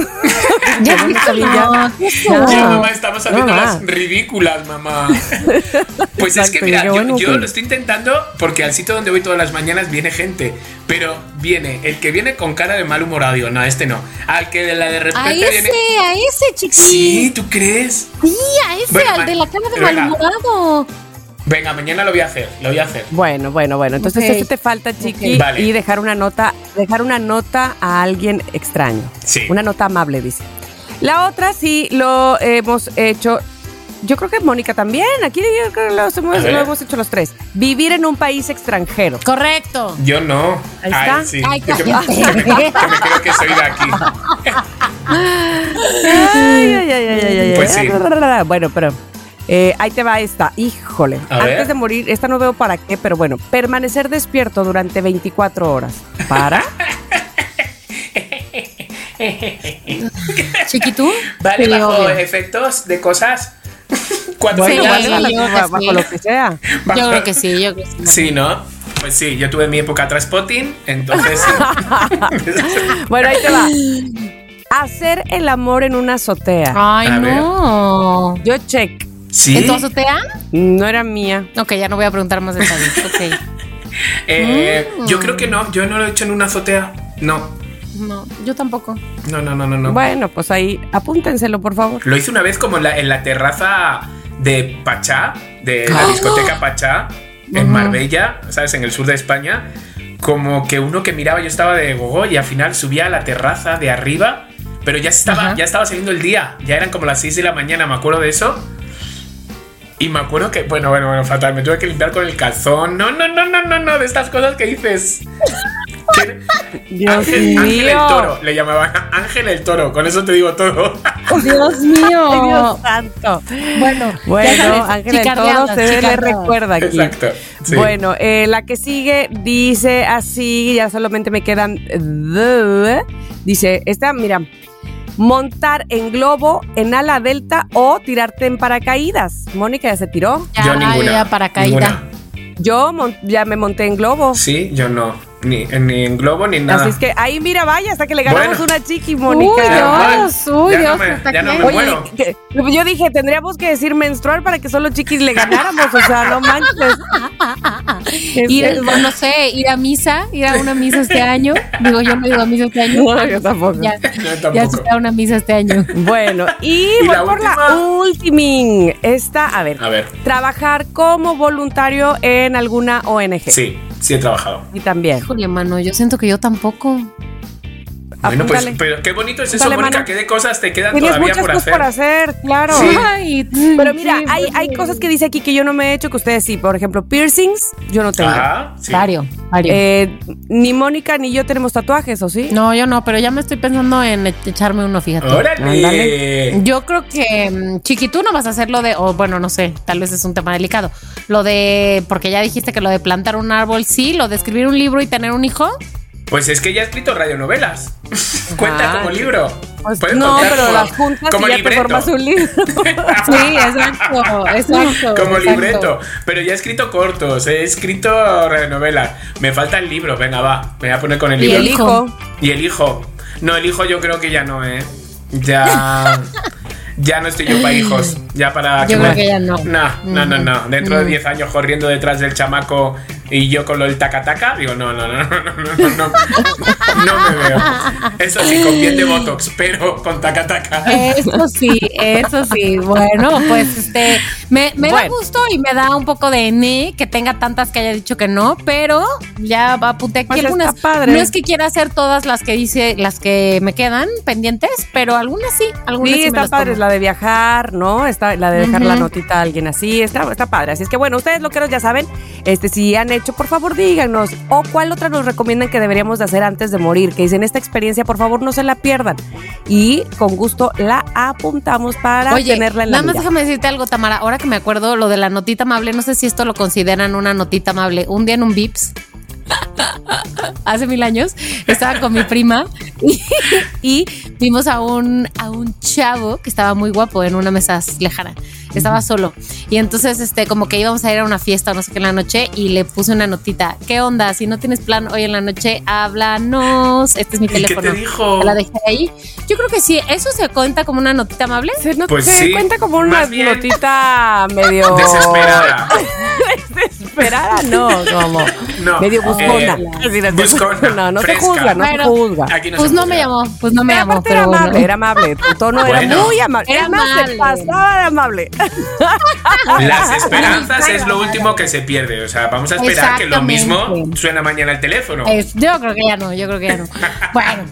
Ya, ya. no, ¿qué es Ya. Sí, mamá, estamos haciendo mamá. las ridículas, mamá. Pues es que, Exacto, mira, y yo, bueno, yo lo estoy intentando porque al sitio donde voy todas las mañanas viene gente. Pero viene el que viene con cara de mal humorado. Digo, no, este no. Al que de la de repente A ese, viene. a ese chiquitín. Sí, ¿tú crees? Sí, a ese, Bueno, al de la cara de malhumorado. Venga, mañana lo voy a hacer, lo voy a hacer. Bueno, bueno, bueno. Entonces eso te falta, Chiqui. Vale. y dejar una nota, dejar una nota a alguien extraño. Sí. Una nota amable, dice. La otra sí lo hemos hecho. Yo creo que Mónica también. Aquí yo creo que lo hemos, lo hecho los tres. Vivir en un país extranjero. Correcto. Yo no. Ahí está. Ay, sí. Ay, que, me, cállate. que me- que me creo que soy de aquí. Ay, ay, ay, ay, ay, ay, Pues sí. Bueno, pero eh, ahí te va esta. Híjole. A Antes ver. de morir, esta no veo para qué, pero bueno. Permanecer despierto durante 24 horas. ¿Para? ¿Chiquitú? Vale, Sí, bajo obvio. efectos de cosas. Cuando Bueno, Sí, vale, yo bajo, creo que bajo sí. lo que sea. bajo- Yo creo que sí, yo creo que sí. Sí, ¿no? Pues sí, yo tuve mi época transpotting, entonces. Bueno, ahí te va. Hacer el amor en una azotea. Ay, A ver. no. Yo check. sí. ¿En tu azotea? No era mía. Ok, ya no voy a preguntar más detalles. Ok. Eh, Mm. Yo creo que no, yo no lo he hecho en una azotea. No, No, yo tampoco. no, no, no, no. no. Bueno, pues ahí apúntenselo, por favor. Lo hice una vez como en la, en la terraza de Pachá, de la discoteca Pachá, en Marbella, ¿sabes? En el sur de España. Como que uno que miraba, yo estaba de gogo y al final subía a la terraza de arriba, pero ya estaba, Ajá. ya estaba saliendo el día, ya eran como las 6 de la mañana, me acuerdo de eso. Y me acuerdo que, bueno, bueno, bueno, fatal, me tuve que limpiar con el calzón. No, no, no, no, no, no, de estas cosas que dices. Dios Ángel, Ángel el mío. toro, le llamaban Ángel el toro, con eso te digo todo. Dios mío. Ay, Dios santo. Bueno, Bueno, sabes, Ángel el Toro se le recuerda aquí. Exacto. sí. Bueno, eh, la que sigue dice así, ya solamente me quedan. Dice, esta, mira, montar en globo, en ala delta o tirarte en paracaídas. Mónica ya se tiró. Ya, yo ninguna. ya, para caída. ninguna. Yo ya me monté en globo. Sí, yo no. Ni, ni en globo ni nada. Así es que ahí mira, vaya, hasta que le ganamos Bueno. una chiqui, Uy, Mónica. Dios, uy, Ya no Dios, me- hasta ya no me Oye, muero. que- yo dije, tendríamos que decir menstrual para que solo chiquis le ganáramos, o sea, no manches. Ir, no sé, ir a misa, ir a una misa este año. Digo, yo no he ido a misa este año. No, yo tampoco. Ya, Yo ya tampoco. se está una misa este año. Bueno, y, ¿Y voy la por la última? ultiming. Esta, a ver, A ver. trabajar como voluntario en alguna ONG. Sí, sí he trabajado. Y también. Híjole, mano, yo siento que yo tampoco. Bueno, pues, pero qué bonito es eso, Mónica. ¿Qué de cosas te quedan Tienes todavía muchas por cosas hacer? por hacer, claro. Sí. Ay, Pero mira, sí, hay, hay cosas que dice aquí que yo no me he hecho, que ustedes sí. Por ejemplo, piercings, yo no tengo. Ajá, sí. Vario, vario. Eh, ni Mónica ni yo tenemos tatuajes, ¿o sí? no, yo no, pero ya me estoy pensando en e- echarme uno, fíjate. ¡Órale! Yo creo que, mm, Chiqui, tú no vas a hacer lo de, o bueno, no sé, tal vez es un tema delicado. Lo de, porque ya dijiste que lo de plantar un árbol, sí, lo de escribir un libro y tener un hijo. Pues es que ya he escrito radionovelas. Cuenta como libro. Pues, no, pero las juntas como y ya libreto. te formas un libro. Sí, exacto, exacto. Como exacto. libreto. Pero ya he escrito cortos, he escrito radionovelas. Me falta el libro. Venga, va. Me voy a poner con el Y libro. el hijo. Y el hijo. No, el hijo yo creo que ya no, ¿eh? Ya. ya no estoy yo para hijos. Ya para. Yo creo que ya no. No, no, no, no. Dentro de 10 años corriendo detrás del chamaco y yo con lo del taca-taca, digo, no, no, no, no, no, no, no, no me veo. Eso sí, con piel de Botox, pero con taca-taca. Eso sí, eso sí. Bueno, pues este, me, me da Bueno. gusto y me da un poco de ne que tenga tantas que haya dicho que no, pero ya apunté aquí Pues algunas. padre. No es que quiera hacer todas las que dice, las que me quedan pendientes, pero algunas sí, algunas sí, Sí, está padre, tomo. la de viajar, ¿no? Está la de dejar la Ujú. notita a alguien así, está, está padre. Así es que bueno, ustedes lo que ya saben, este, si han hecho, por favor díganos, o cuál otra nos recomiendan que deberíamos de hacer antes de morir, que dicen esta experiencia, por favor no se la pierdan. Y con gusto la apuntamos para Oye, tenerla en la nada más déjame decirte algo, Tamara. Ahora que me acuerdo lo de la notita amable, no sé si esto lo consideran una notita amable. Un día en un Vips, hace mil años, estaba con mi prima y, y vimos a un, a un chavo que estaba muy guapo en una mesa lejana. Estaba solo. Y entonces, este, como que íbamos a ir a una fiesta o no sé qué en la noche y le puse una notita. ¿Qué onda? Si no tienes plan hoy en la noche, háblanos. Este es mi ¿Y qué teléfono. te dijo? La dejé ahí. Yo creo que sí. ¿Eso se cuenta como una notita amable? Se, no- Pues se sí, cuenta como una más bien notita medio Desesperada. Desesperada, no, como No, medio buscona. eh, No, no se fresca. juzga, no Bueno, se juzga. Aquí no Pues se no juzga. me llamó, pues no me Pero llamó, pero era bueno. amable, era amable. Tu tono era Bueno. muy amable. Era amable. pasaba de amable. Las esperanzas es lo último que se pierde. O sea, vamos a esperar que lo mismo suena mañana el teléfono. Es- yo creo que ya no, yo creo que ya no. bueno,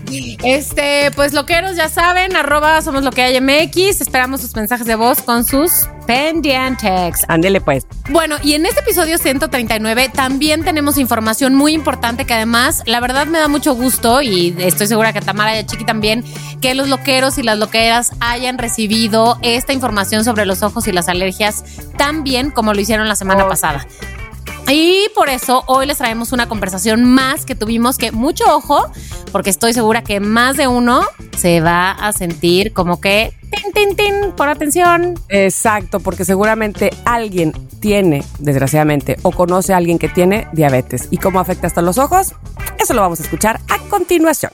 este, pues loqueros ya saben, arroba somos lo que hay MX, esperamos sus mensajes de voz con sus pendientes. Ándele pues. Bueno, y en este episodio 139 también tenemos información muy importante que además, la verdad me da mucho gusto y estoy segura que Tamara y a Chiqui también, que los loqueros y las loqueras hayan recibido esta información sobre los ojos y las alergias tan bien como lo hicieron la semana Oh. pasada. Y por eso hoy les traemos una conversación más que tuvimos que mucho ojo, porque estoy segura que más de uno se va a sentir como que tin, tin, tin, por atención. Exacto, porque seguramente alguien tiene, desgraciadamente, o conoce a alguien que tiene diabetes. ¿Y cómo afecta hasta los ojos? Eso lo vamos a escuchar a continuación.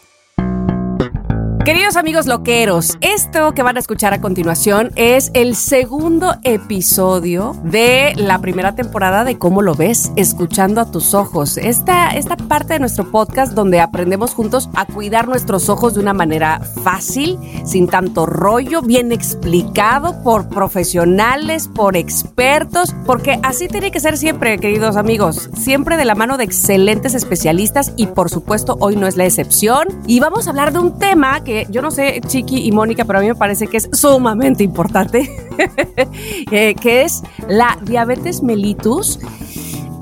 Queridos amigos loqueros, esto que van a escuchar a continuación es el segundo episodio de la primera temporada de Cómo lo ves, escuchando a tus ojos. Esta, esta parte de nuestro podcast donde aprendemos juntos a cuidar nuestros ojos de una manera fácil, sin tanto rollo, bien explicado por profesionales, por expertos, porque así tiene que ser siempre, queridos amigos, siempre de la mano de excelentes especialistas y por supuesto hoy no es la excepción. Y vamos a hablar de un tema que yo no sé, Chiqui y Mónica, pero a mí me parece que es sumamente importante, eh, que es la diabetes mellitus.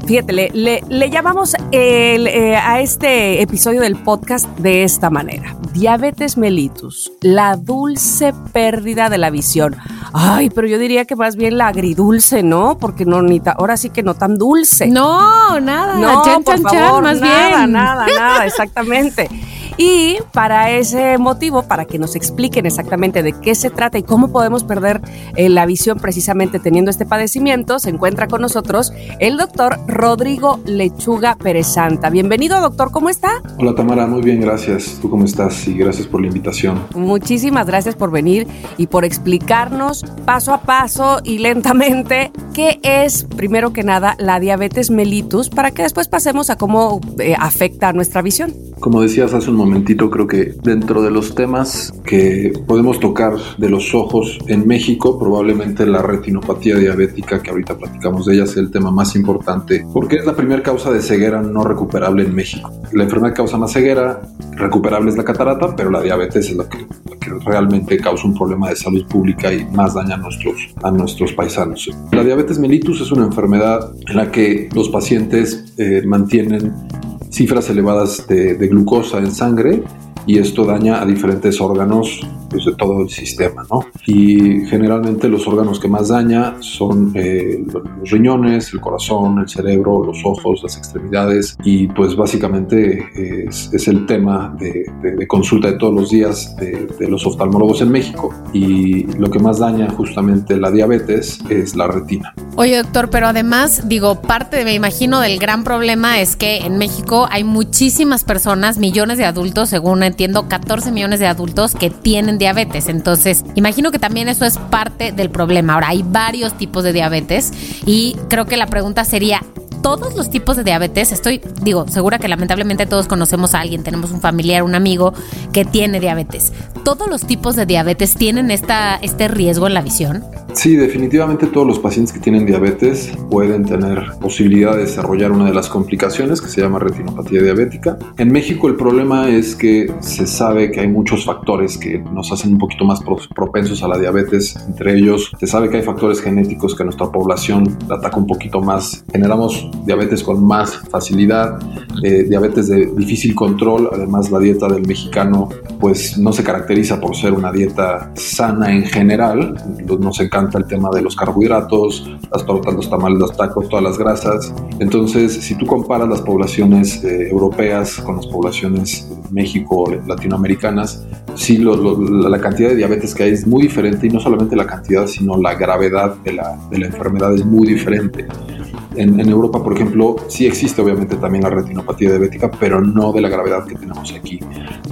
Fíjate, le, le- le llamamos el, eh, a este episodio del podcast de esta manera. Diabetes mellitus, la dulce pérdida de la visión. Ay, pero yo diría que más bien la agridulce, ¿no? Porque no, ni ta- ahora sí que no tan dulce. No, nada. No, chan, por chan, favor, chan, más nada, bien. nada, nada, exactamente. Y para ese motivo, para que nos expliquen exactamente de qué se trata y cómo podemos perder eh, la visión precisamente teniendo este padecimiento, se encuentra con nosotros el doctor Rodrigo Lechuga Pérez Santa. Bienvenido, doctor, ¿cómo está? Hola Tamara, muy bien, gracias. ¿Tú cómo estás? Y gracias por la invitación. Muchísimas gracias por venir y por explicarnos paso a paso y lentamente qué es, primero que nada, la diabetes mellitus para que después pasemos a cómo eh, afecta nuestra visión. Como decías hace un momentito, creo que dentro de los temas que podemos tocar de los ojos en México, probablemente la retinopatía diabética, que ahorita platicamos de ella, sea el tema más importante, porque es la primera causa de ceguera no recuperable en México. La enfermedad causa más ceguera recuperable es la catarata, pero la diabetes es la que, la que realmente causa un problema de salud pública y más daña a nuestros, a nuestros paisanos. La diabetes mellitus es una enfermedad en la que los pacientes eh, mantienen cifras elevadas de, de glucosa en sangre y esto daña a diferentes órganos pues, de todo el sistema, ¿no? Y generalmente los órganos que más daña son eh, los riñones, el corazón, el cerebro, los ojos, las extremidades y pues básicamente es, es el tema de, de- de consulta de todos los días de, de los oftalmólogos en México y lo que más daña justamente la diabetes es la retina. Oye, doctor, pero además, digo, parte, me imagino, del gran problema es que en México hay muchísimas personas, millones de adultos, según entiendo, 14 millones de adultos que tienen diabetes. Entonces, imagino que también eso es parte del problema. Ahora, hay varios tipos de diabetes y creo que la pregunta sería, todos los tipos de diabetes, estoy, digo, segura que lamentablemente todos conocemos a alguien, tenemos un familiar, un amigo que tiene diabetes. ¿Todos los tipos de diabetes tienen esta, este riesgo en la visión? Sí, definitivamente todos los pacientes que tienen diabetes pueden tener posibilidad de desarrollar una de las complicaciones que se llama retinopatía diabética. En México el problema es que se sabe que hay muchos factores que nos hacen un poquito más propensos a la diabetes. Entre ellos, se sabe que hay factores genéticos que nuestra población ataca un poquito más. Generamos diabetes con más facilidad, eh, diabetes de difícil control. Además, la dieta del mexicano pues no se caracteriza por ser una dieta sana en general. Nos encanta el tema de los carbohidratos, las tortas, los tamales, los tacos, todas las grasas. Entonces, si tú comparas las poblaciones eh, europeas con las poblaciones México, latinoamericanas, sí, la cantidad de diabetes que hay es muy diferente y no solamente la cantidad, sino la gravedad de la, de la enfermedad es muy diferente. En, Europa, por ejemplo, sí existe obviamente también la retinopatía diabética, pero no de la gravedad que tenemos aquí.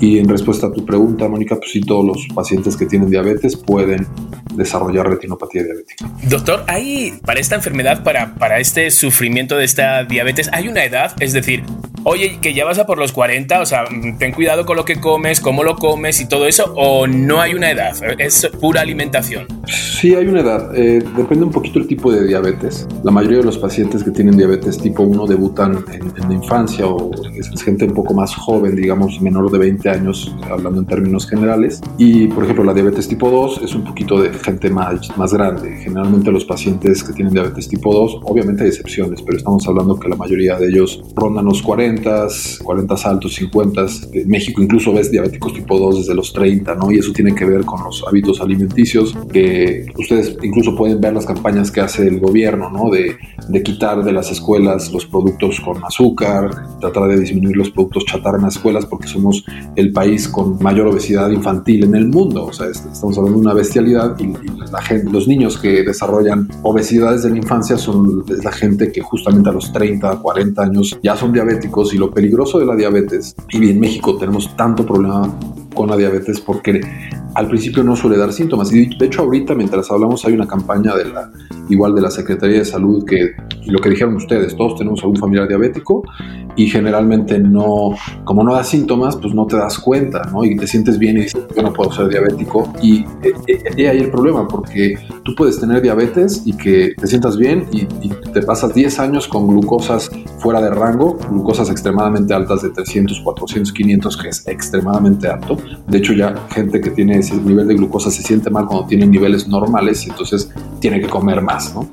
Y en respuesta a tu pregunta, Mónica, pues sí, todos los pacientes que tienen diabetes pueden desarrollar retinopatía diabética. Doctor, ¿hay para esta enfermedad, para, para este sufrimiento de esta diabetes, hay una edad? Es decir, oye, que ya vas a por los 40, o sea, ten cuidado con lo que comes, cómo lo comes y todo eso, o no hay una edad, es pura alimentación. Sí, hay una edad. Eh, depende un poquito el tipo de diabetes. La mayoría de los pacientes que tienen diabetes tipo 1 debutan en, la infancia o es, gente un poco más joven, digamos, menor de 20 años, hablando en términos generales. Y, por ejemplo, la diabetes tipo 2 es un poquito de gente más, más grande. Generalmente los pacientes que tienen diabetes tipo 2, obviamente hay excepciones, pero estamos hablando que la mayoría de ellos rondan los 40, 40 altos, 50. En México incluso ves diabéticos tipo 2 desde los 30, ¿no? Y eso tiene que ver con los hábitos alimenticios, que ustedes incluso pueden ver las campañas que hace el gobierno, ¿no? De, de quitar de las escuelas los productos con azúcar, tratar de disminuir los productos chatarra en las escuelas porque somos el país con mayor obesidad infantil en el mundo. O sea, estamos hablando de una bestialidad y, la gente, los niños que desarrollan obesidad desde la infancia son la gente que justamente a los 30, 40 años ya son diabéticos y lo peligroso de la diabetes, y en México tenemos tanto problema con la diabetes porque al principio no suele dar síntomas. Y de hecho ahorita mientras hablamos hay una campaña de la igual de la Secretaría de Salud que lo que dijeron ustedes, todos tenemos algún familiar diabético y generalmente no, como no da síntomas, pues no te das cuenta, ¿no? Y te sientes bien y dices, yo no puedo ser diabético. Y, eh, eh, ahí el problema, porque tú puedes tener diabetes y que te sientas bien y, y, te pasas 10 años con glucosas fuera de rango, glucosas extremadamente altas de 300, 400, 500, que es extremadamente alto. De hecho, ya gente que tiene ese nivel de glucosa se siente mal cuando tiene niveles normales y entonces tiene que comer más, ¿no?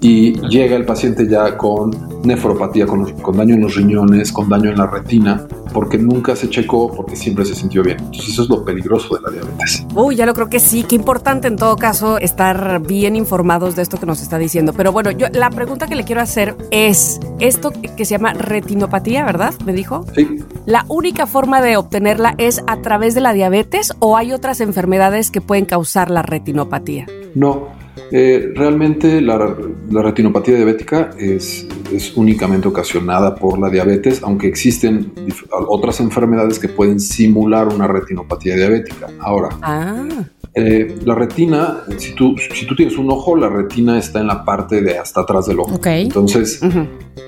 Y llega el paciente ya con nefropatía, con, con daño en los riñones, con daño en la retina, porque nunca se checó, porque siempre se sintió bien. Entonces eso es lo peligroso de la diabetes. Uy, ya lo creo que sí, qué importante en todo caso estar bien informados de esto que nos está diciendo. Pero bueno, yo la pregunta que le quiero hacer es, esto que se llama retinopatía, ¿verdad? Me dijo. Sí. ¿La única forma de obtenerla es a través de la diabetes o hay otras enfermedades que pueden causar la retinopatía? No, eh, realmente la, retinopatía diabética es, es, únicamente ocasionada por la diabetes, aunque existen otras enfermedades que pueden simular una retinopatía diabética. Ahora, ah. Eh, la retina, si tú, si tú tienes un ojo, la retina está en la parte de hasta atrás del ojo. Entonces,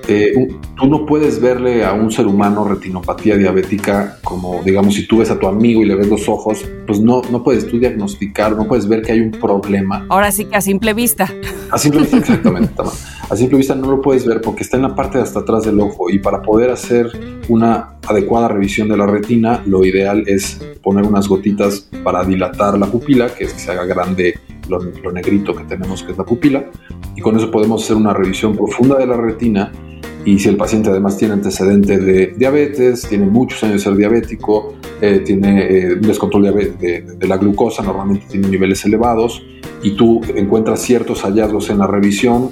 eh, tú no puedes verle a un ser humano retinopatía diabética como, digamos, si tú ves a tu amigo y le ves los ojos, pues no, no puedes tú diagnosticar, no puedes ver que hay un problema. Ahora sí que a simple vista. A simple vista, exactamente. a simple vista no lo puedes ver porque está en la parte de hasta atrás del ojo y para poder hacer una adecuada revisión de la retina, lo ideal es poner unas gotitas para dilatar la pupila, que es que se haga grande lo, negrito que tenemos, que es la pupila, y con eso podemos hacer una revisión profunda de la retina. Y si el paciente además tiene antecedente de diabetes, tiene muchos años de ser diabético, eh, tiene eh, un descontrol de, de, la glucosa, normalmente tiene niveles elevados, y tú encuentras ciertos hallazgos en la revisión,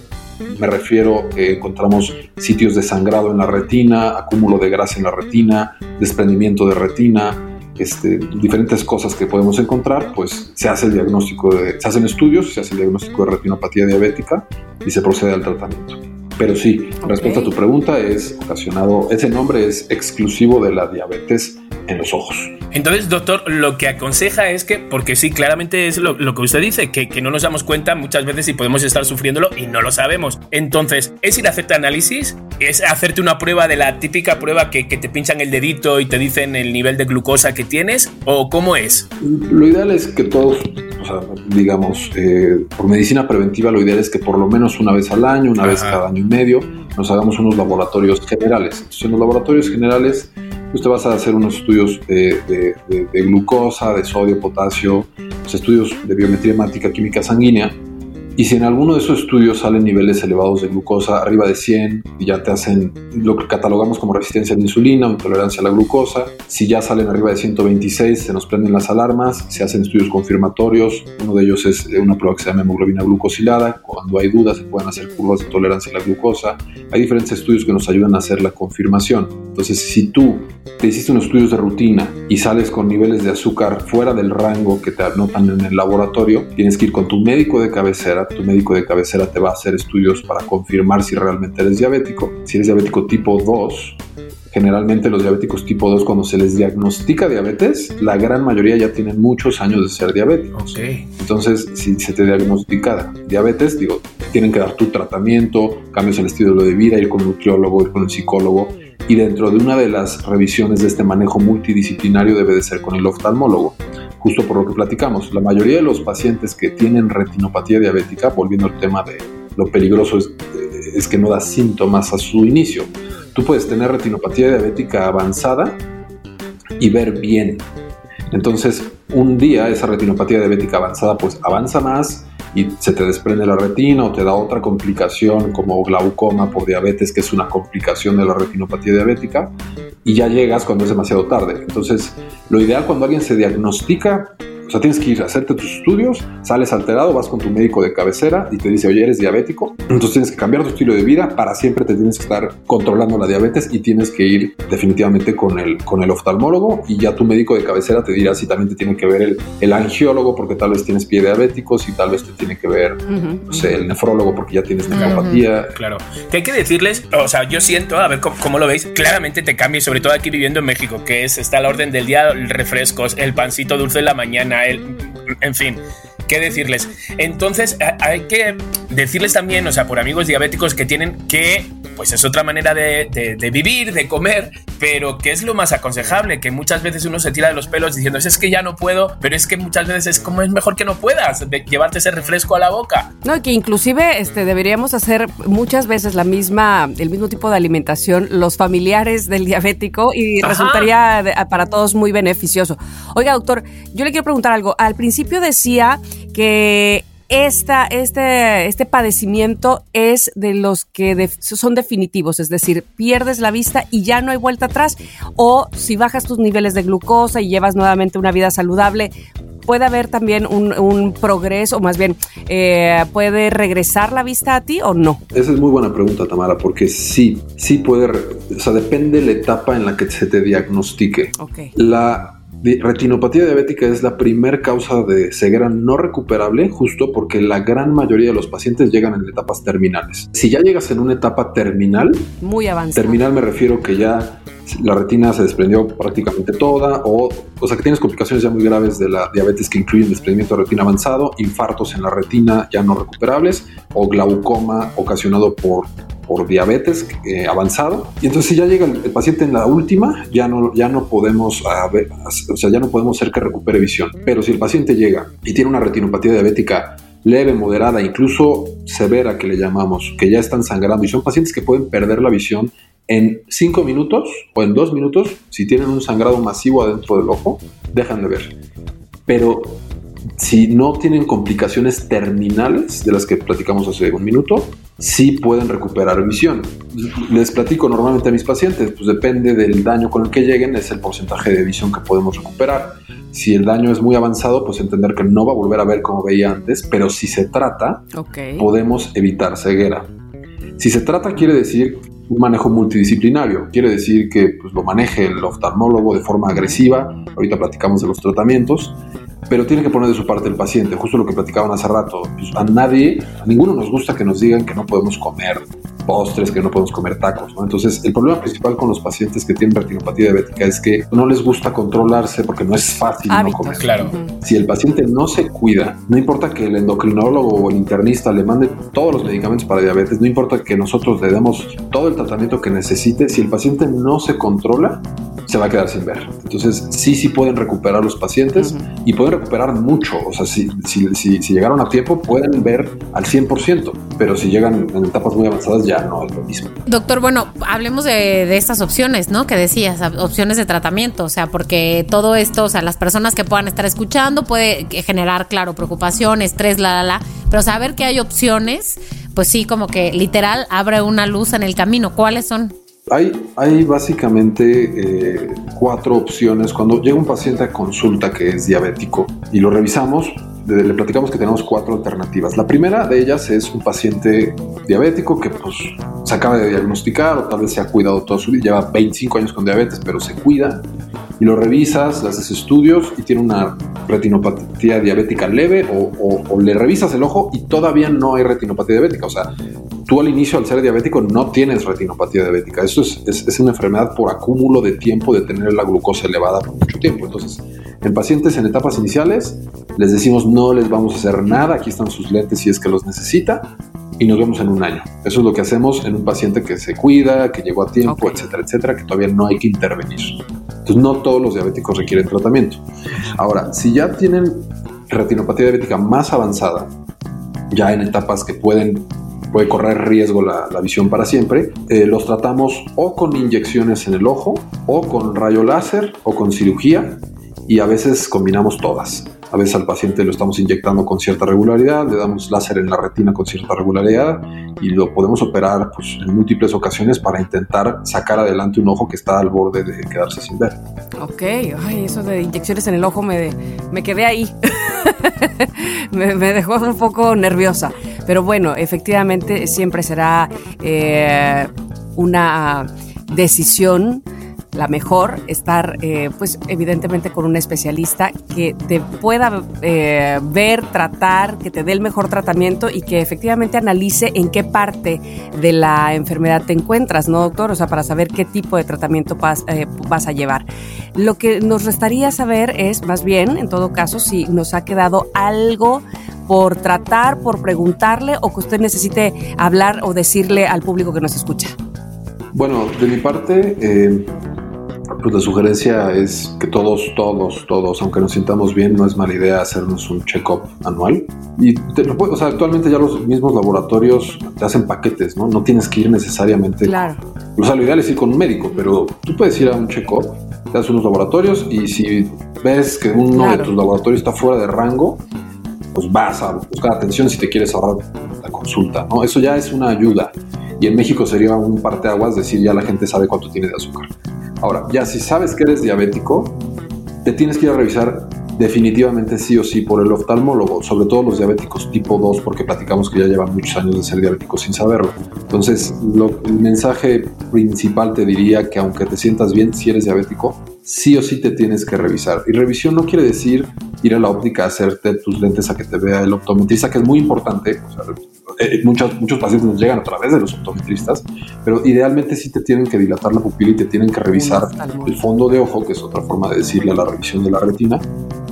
me refiero que encontramos sitios de sangrado en la retina, acúmulo de grasa en la retina, desprendimiento de retina, este, diferentes cosas que podemos encontrar, pues se hace el diagnóstico de, se hacen estudios, se hace el diagnóstico de retinopatía diabética y se procede al tratamiento. Pero sí, respecto a tu pregunta, es ocasionado, ese nombre es exclusivo de la diabetes en los ojos. Entonces, doctor, lo que aconseja es que, porque sí, claramente es lo, que usted dice, que, que, no nos damos cuenta muchas veces y podemos estar sufriéndolo y no lo sabemos. Entonces, ¿es ir a hacerte análisis? ¿Es hacerte una prueba de la típica prueba que, que te pinchan el dedito y te dicen el nivel de glucosa que tienes? ¿O cómo es? Lo ideal es que todos, o sea, digamos, eh, por medicina preventiva, lo ideal es que por lo menos una vez al año, una vez cada año y medio, nos hagamos unos laboratorios generales. Entonces, en los laboratorios generales usted vas a hacer unos estudios de, glucosa, de sodio, potasio, pues, estudios de biometría hemática, química sanguínea, y si en alguno de esos estudios salen niveles elevados de glucosa, arriba de 100, y ya te hacen lo que catalogamos como resistencia a la insulina o intolerancia a la glucosa, si ya salen arriba de 126, se nos prenden las alarmas, se hacen estudios confirmatorios, uno de ellos es una prueba que se llama hemoglobina glucosilada, cuando hay dudas se pueden hacer curvas de tolerancia a la glucosa, hay diferentes estudios que nos ayudan a hacer la confirmación. Entonces, si tú te hiciste unos estudios de rutina y sales con niveles de azúcar fuera del rango que te anotan en el laboratorio, tienes que ir con tu médico de cabecera tu médico de cabecera te va a hacer estudios para confirmar si realmente eres diabético. Si eres diabético tipo 2, generalmente los diabéticos tipo 2 cuando se les diagnostica diabetes, la gran mayoría ya tienen muchos años de ser diabéticos. Entonces, si se te diagnostica diabetes, digo, tienen que dar tu tratamiento, cambios en el estilo de vida, ir con un nutriólogo, ir con un psicólogo. Y dentro de una de las revisiones de este manejo multidisciplinario debe de ser con el oftalmólogo justo por lo que platicamos. La mayoría de los pacientes que tienen retinopatía diabética, volviendo al tema de lo peligroso es, que no da síntomas a su inicio. Tú puedes tener retinopatía diabética avanzada y ver bien. Entonces, un día esa retinopatía diabética avanzada pues avanza más y se te desprende la retina o te da otra complicación como glaucoma por diabetes, que es una complicación de la retinopatía diabética, y ya llegas cuando es demasiado tarde. Entonces, lo ideal cuando alguien se diagnostica o sea, tienes que ir a hacerte tus estudios, sales alterado, vas con tu médico de cabecera y te dice, oye, eres diabético. Entonces tienes que cambiar tu estilo de vida. Para siempre te tienes que estar controlando la diabetes y tienes que ir definitivamente con el, con el oftalmólogo y ya tu médico de cabecera te dirá si también te tiene que ver el, el angiólogo porque tal vez tienes pie diabético, si tal vez te tiene que ver, no sé, el nefrólogo porque ya tienes nefropatía. Claro. Que hay que decirles, o sea, yo siento, a ver cómo, lo veis, claramente te cambia, sobre todo aquí viviendo en México, que es, está la orden del día, refrescos, el pancito dulce de la mañana, en fin, ¿qué decirles? Entonces, hay que decirles también, o sea, por amigos diabéticos que tienen que, pues es otra manera de, vivir, de comer, pero que es lo más aconsejable, que muchas veces uno se tira de los pelos diciendo, es que ya no puedo, pero es que muchas veces es como es mejor que no puedas, llevarte ese refresco a la boca. No, que inclusive este, deberíamos hacer muchas veces la misma, el mismo tipo de alimentación los familiares del diabético y resultaría para todos muy beneficioso. Oiga, doctor, yo le quiero preguntar algo. Al principio decía que esta, este, este padecimiento es de los que son definitivos, es decir, pierdes la vista y ya no hay vuelta atrás, o si bajas tus niveles de glucosa y llevas nuevamente una vida saludable, puede haber también un, progreso, o más bien, eh, ¿puede regresar la vista a ti o no? Esa es muy buena pregunta, Tamara, porque sí, sí puede, o sea, depende la etapa en la que se te diagnostique. Okay. La retinopatía diabética es la primer causa de ceguera no recuperable justo porque la gran mayoría de los pacientes llegan en etapas terminales. Si ya llegas en una etapa terminal, muy avanzada. Terminal me refiero que ya la retina se desprendió prácticamente toda o, o sea que tienes complicaciones ya muy graves de la diabetes que incluyen desprendimiento de retina avanzado, infartos en la retina ya no recuperables o glaucoma ocasionado por por diabetes eh, avanzado. Y entonces si ya llega el, paciente en la última, ya no, ya no podemos o sea, ya no podemos hacer que recupere visión. Pero si el paciente llega y tiene una retinopatía diabética leve, moderada, incluso severa que le llamamos, que ya están sangrando y son pacientes que pueden perder la visión en 5 minutos o en 2 minutos, si tienen un sangrado masivo adentro del ojo, dejan de ver. Pero si no tienen complicaciones terminales de las que platicamos hace un minuto, sí pueden recuperar visión. Les platico normalmente a mis pacientes, pues depende del daño con el que lleguen, es el porcentaje de visión que podemos recuperar. Si el daño es muy avanzado, pues entender que no va a volver a ver como veía antes, pero si se trata, podemos evitar ceguera. Si se trata, quiere decir un manejo multidisciplinario. Quiere decir que pues, lo maneje el oftalmólogo de forma agresiva. Ahorita platicamos de los tratamientos pero tiene que poner de su parte el paciente, justo lo que platicaban hace rato. Pues, a nadie, a ninguno nos gusta que nos digan que no podemos comer postres, que no podemos comer tacos. ¿no? Entonces, el problema principal con los pacientes que tienen retinopatía diabética es que no les gusta controlarse porque no es fácil no comer. Claro. Si el paciente no se cuida, no importa que el endocrinólogo o el internista le mande todos los medicamentos para diabetes, no importa que nosotros le demos todo el tratamiento que necesite, si el paciente no se controla, se va a quedar sin ver. Entonces, sí, sí pueden recuperar los pacientes y pueden recuperar mucho. O sea, si, si, si, si, llegaron a tiempo, pueden ver al 100%, pero si llegan en etapas muy avanzadas, ya no es lo mismo. Doctor, bueno, hablemos de, de estas opciones, ¿no? Que decías, opciones de tratamiento, o sea, porque todo esto, o sea, las personas que puedan estar escuchando puede generar, claro, preocupación, estrés, la, la, la, pero saber que hay opciones, pues sí, como que literal abre una luz en el camino. ¿Cuáles son? Hay, básicamente eh, cuatro opciones. Cuando llega un paciente a consulta que es diabético y lo revisamos, le platicamos que tenemos cuatro alternativas. La primera de ellas es un paciente diabético que pues, se acaba de diagnosticar o tal vez se ha cuidado toda su vida, lleva 25 años con diabetes, pero se cuida y lo revisas, le haces estudios y tiene una retinopatía diabética leve o, o, o, le revisas el ojo y todavía no hay retinopatía diabética. O sea, tú al inicio al ser diabético no tienes retinopatía diabética. Eso es, es, es una enfermedad por acúmulo de tiempo de tener la glucosa elevada por mucho tiempo. Entonces, en pacientes en etapas iniciales, les decimos no les vamos a hacer nada, aquí están sus lentes si es que los necesita y nos vemos en un año. Eso es lo que hacemos en un paciente que se cuida, que llegó a tiempo, okay. etcétera, etcétera, que todavía no hay que intervenir. Entonces, no todos los diabéticos requieren tratamiento. Ahora, si ya tienen retinopatía diabética más avanzada, ya en etapas que pueden puede correr riesgo la, la visión para siempre, eh, los tratamos o con inyecciones en el ojo, o con rayo láser, o con cirugía, y a veces combinamos todas. A veces al paciente lo estamos inyectando con cierta regularidad, le damos láser en la retina con cierta regularidad y lo podemos operar pues, en múltiples ocasiones para intentar sacar adelante un ojo que está al borde de quedarse sin ver. Ok, ay, eso de inyecciones en el ojo me, me quedé ahí. me, me, dejó un poco nerviosa. Pero bueno, efectivamente siempre será eh, una decisión la mejor estar, eh, pues evidentemente con un especialista que te pueda eh, ver, tratar, que te dé el mejor tratamiento y que efectivamente analice en qué parte de la enfermedad te encuentras, ¿no, doctor? O sea, para saber qué tipo de tratamiento vas, eh, vas a llevar. Lo que nos restaría saber es, más bien, en todo caso, si nos ha quedado algo por tratar, por preguntarle o que usted necesite hablar o decirle al público que nos escucha. Bueno, de mi parte, eh, pues la sugerencia es que todos, todos, todos, aunque nos sintamos bien, no es mala idea hacernos un check-up anual. Y te lo puedo, o sea, actualmente ya los mismos laboratorios te hacen paquetes, ¿no? No tienes que ir necesariamente. Claro. O sea, lo ideal es ir con un médico, pero tú puedes ir a un check-up, te haces unos laboratorios y si ves que uno claro. de tus laboratorios está fuera de rango, pues vas a buscar atención si te quieres ahorrar la consulta, ¿no? Eso ya es una ayuda. Y en México sería un parteaguas decir ya la gente sabe cuánto tiene de azúcar. Ahora, ya si sabes que eres diabético, te tienes que ir a revisar definitivamente sí o sí por el oftalmólogo, sobre todo los diabéticos tipo 2, porque platicamos que ya llevan muchos años de ser diabéticos sin saberlo. Entonces, el mensaje principal te diría que aunque te sientas bien, si eres diabético, sí o sí te tienes que revisar. Y revisión no quiere decir ir a la óptica a hacerte tus lentes a que te vea el optometrista, que es muy importante. O sea, eh, muchos, muchos pacientes nos llegan a través de los optometristas, pero idealmente sí te tienen que dilatar la pupila y te tienen que revisar el fondo de ojo, que es otra forma de decirle a la revisión de la retina,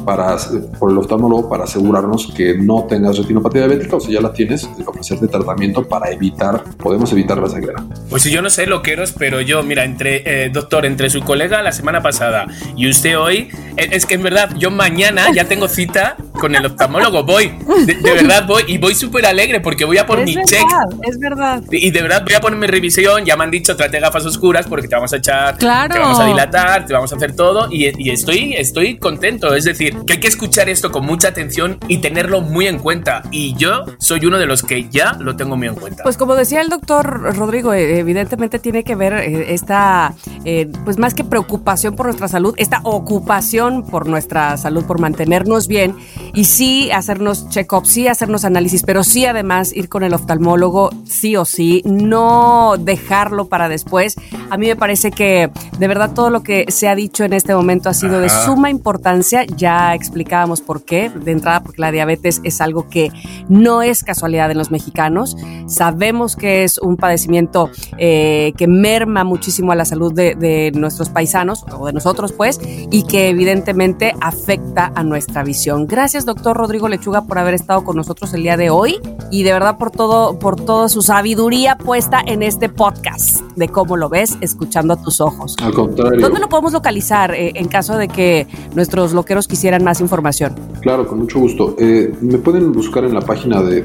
para, por el oftalmólogo para asegurarnos que no tengas retinopatía diabética o si ya la tienes, ofrecerte tratamiento para evitar, podemos evitar la ceguera. Pues si yo no sé lo que eres, pero yo, mira, entre, eh, doctor, entre su colega la semana pasada y usted hoy, es que en verdad, yo mañana ya tengo cita con el oftalmólogo, voy, de, de verdad voy y voy súper alegre porque voy a por es mi verdad, check. Es verdad. Y de verdad voy a poner mi revisión, ya me han dicho trate gafas oscuras porque te vamos a echar, claro. te vamos a dilatar, te vamos a hacer todo y, y estoy, estoy contento, es decir, que hay que escuchar esto con mucha atención y tenerlo muy en cuenta. Y yo soy uno de los que ya lo tengo muy en cuenta. Pues como decía el doctor Rodrigo, eh, evidentemente tiene que ver eh, esta, eh, pues más que preocupación por nuestra salud, esta ocupación por nuestra salud, por mantenernos bien y sí hacernos check-up, sí hacernos análisis, pero sí además ir con el oftalmólogo, sí o sí, no dejarlo para después. A mí me parece que de verdad todo lo que se ha dicho en este momento ha sido de suma importancia. Ya explicábamos por qué, de entrada porque la diabetes es algo que no es casualidad en los mexicanos. Sabemos que es un padecimiento eh, que merma muchísimo a la salud de, de nuestros paisanos o de nosotros, pues, y que evidentemente afecta a nuestra visión. Gracias, doctor Rodrigo Lechuga, por haber estado con nosotros el día de hoy y de verdad por todo, por toda su sabiduría puesta en este podcast de cómo lo ves, escuchando a tus ojos. Al contrario. ¿Dónde lo podemos localizar eh, en caso de que nuestros loqueros quisieran más información? Claro, con mucho gusto. Eh, me pueden buscar en la página de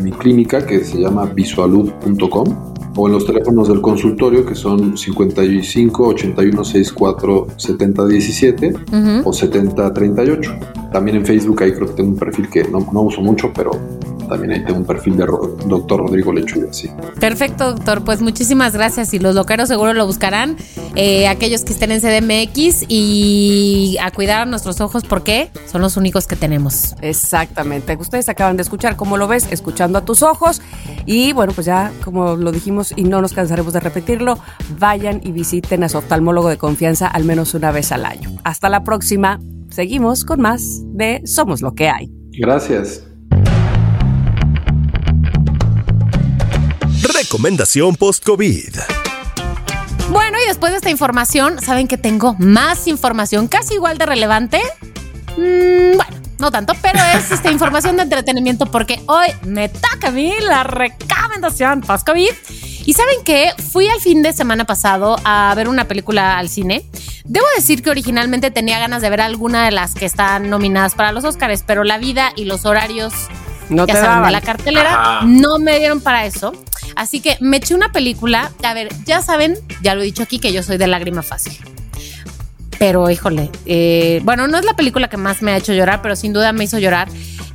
mi clínica que se llama visualud.com o en los teléfonos del consultorio que son 55 81 64 70 17 o 70 38. También en Facebook ahí creo que tengo un perfil que no, no uso mucho, pero también ahí tengo un perfil de Ro- doctor Rodrigo Lechuga, sí. Perfecto, doctor. Pues muchísimas gracias. Y los loqueros seguro lo buscarán. eh, aquellos que estén en CDMX y a cuidar a nuestros ojos porque son los únicos que tenemos. Exactamente. Ustedes acaban de escuchar cómo lo ves, escuchando a tus ojos. Y bueno, pues ya como lo dijimos y no nos cansaremos de repetirlo, vayan y visiten a su oftalmólogo de confianza al menos una vez al año. Hasta la próxima. Seguimos con más de Somos lo que hay. Gracias. Recomendación post-COVID. Bueno, y después de esta información, ¿saben que tengo más información casi igual de relevante? Mm, bueno, no tanto, pero es esta información de entretenimiento porque hoy me toca a mí la recomendación post-COVID. Y saben que fui al fin de semana pasado a ver una película al cine. Debo decir que originalmente tenía ganas de ver alguna de las que están nominadas para los Oscars, pero la vida y los horarios No ya te saben, de la cartelera Ajá. no me dieron para eso. Así que me eché una película. A ver, ya saben, ya lo he dicho aquí, que yo soy de lágrima fácil. Pero híjole, eh, bueno, no es la película que más me ha hecho llorar, pero sin duda me hizo llorar.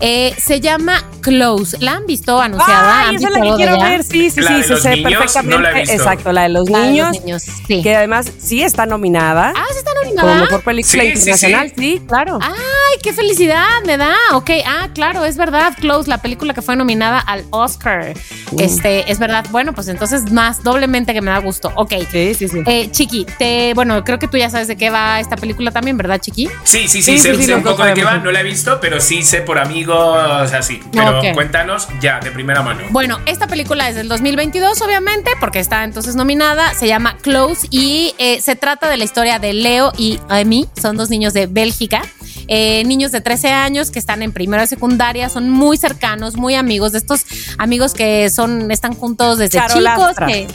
Eh, se llama Close. ¿La han visto anunciada? Ay, ¿Han esa es la que quiero ver. Sí, sí, La sí, de se los sé niños, perfectamente. no la he visto. Exacto, la de los La de los niños. niños, sí. Que además sí está nominada Ah, sí está como nominada. mejor película Sí, sí, internacional. Sí, claro. Ay, qué felicidad me da. Ok, ah, claro, es verdad. Close, la película que fue nominada al Oscar. Este, es verdad. Bueno, pues entonces más doblemente que me da gusto. Ok. Sí, sí, sí. Eh, Chiqui, te, bueno, creo que tú ya sabes de qué va esta película también, ¿verdad, Chiqui? Sí, sí, sí, Sí, sé, sí, un poco de qué va, no la he visto, pero sí sé por amigos así. Pero cuéntanos ya, de primera mano. Bueno, esta película es del 2022, obviamente, porque está entonces nominada. Se llama Close y eh, se trata de la historia de Leo y Amy. Son dos niños de Bélgica. Eh, niños de 13 años que están en primero de secundaria, son muy cercanos, muy amigos, de estos amigos que son, están juntos desde chicos. Que.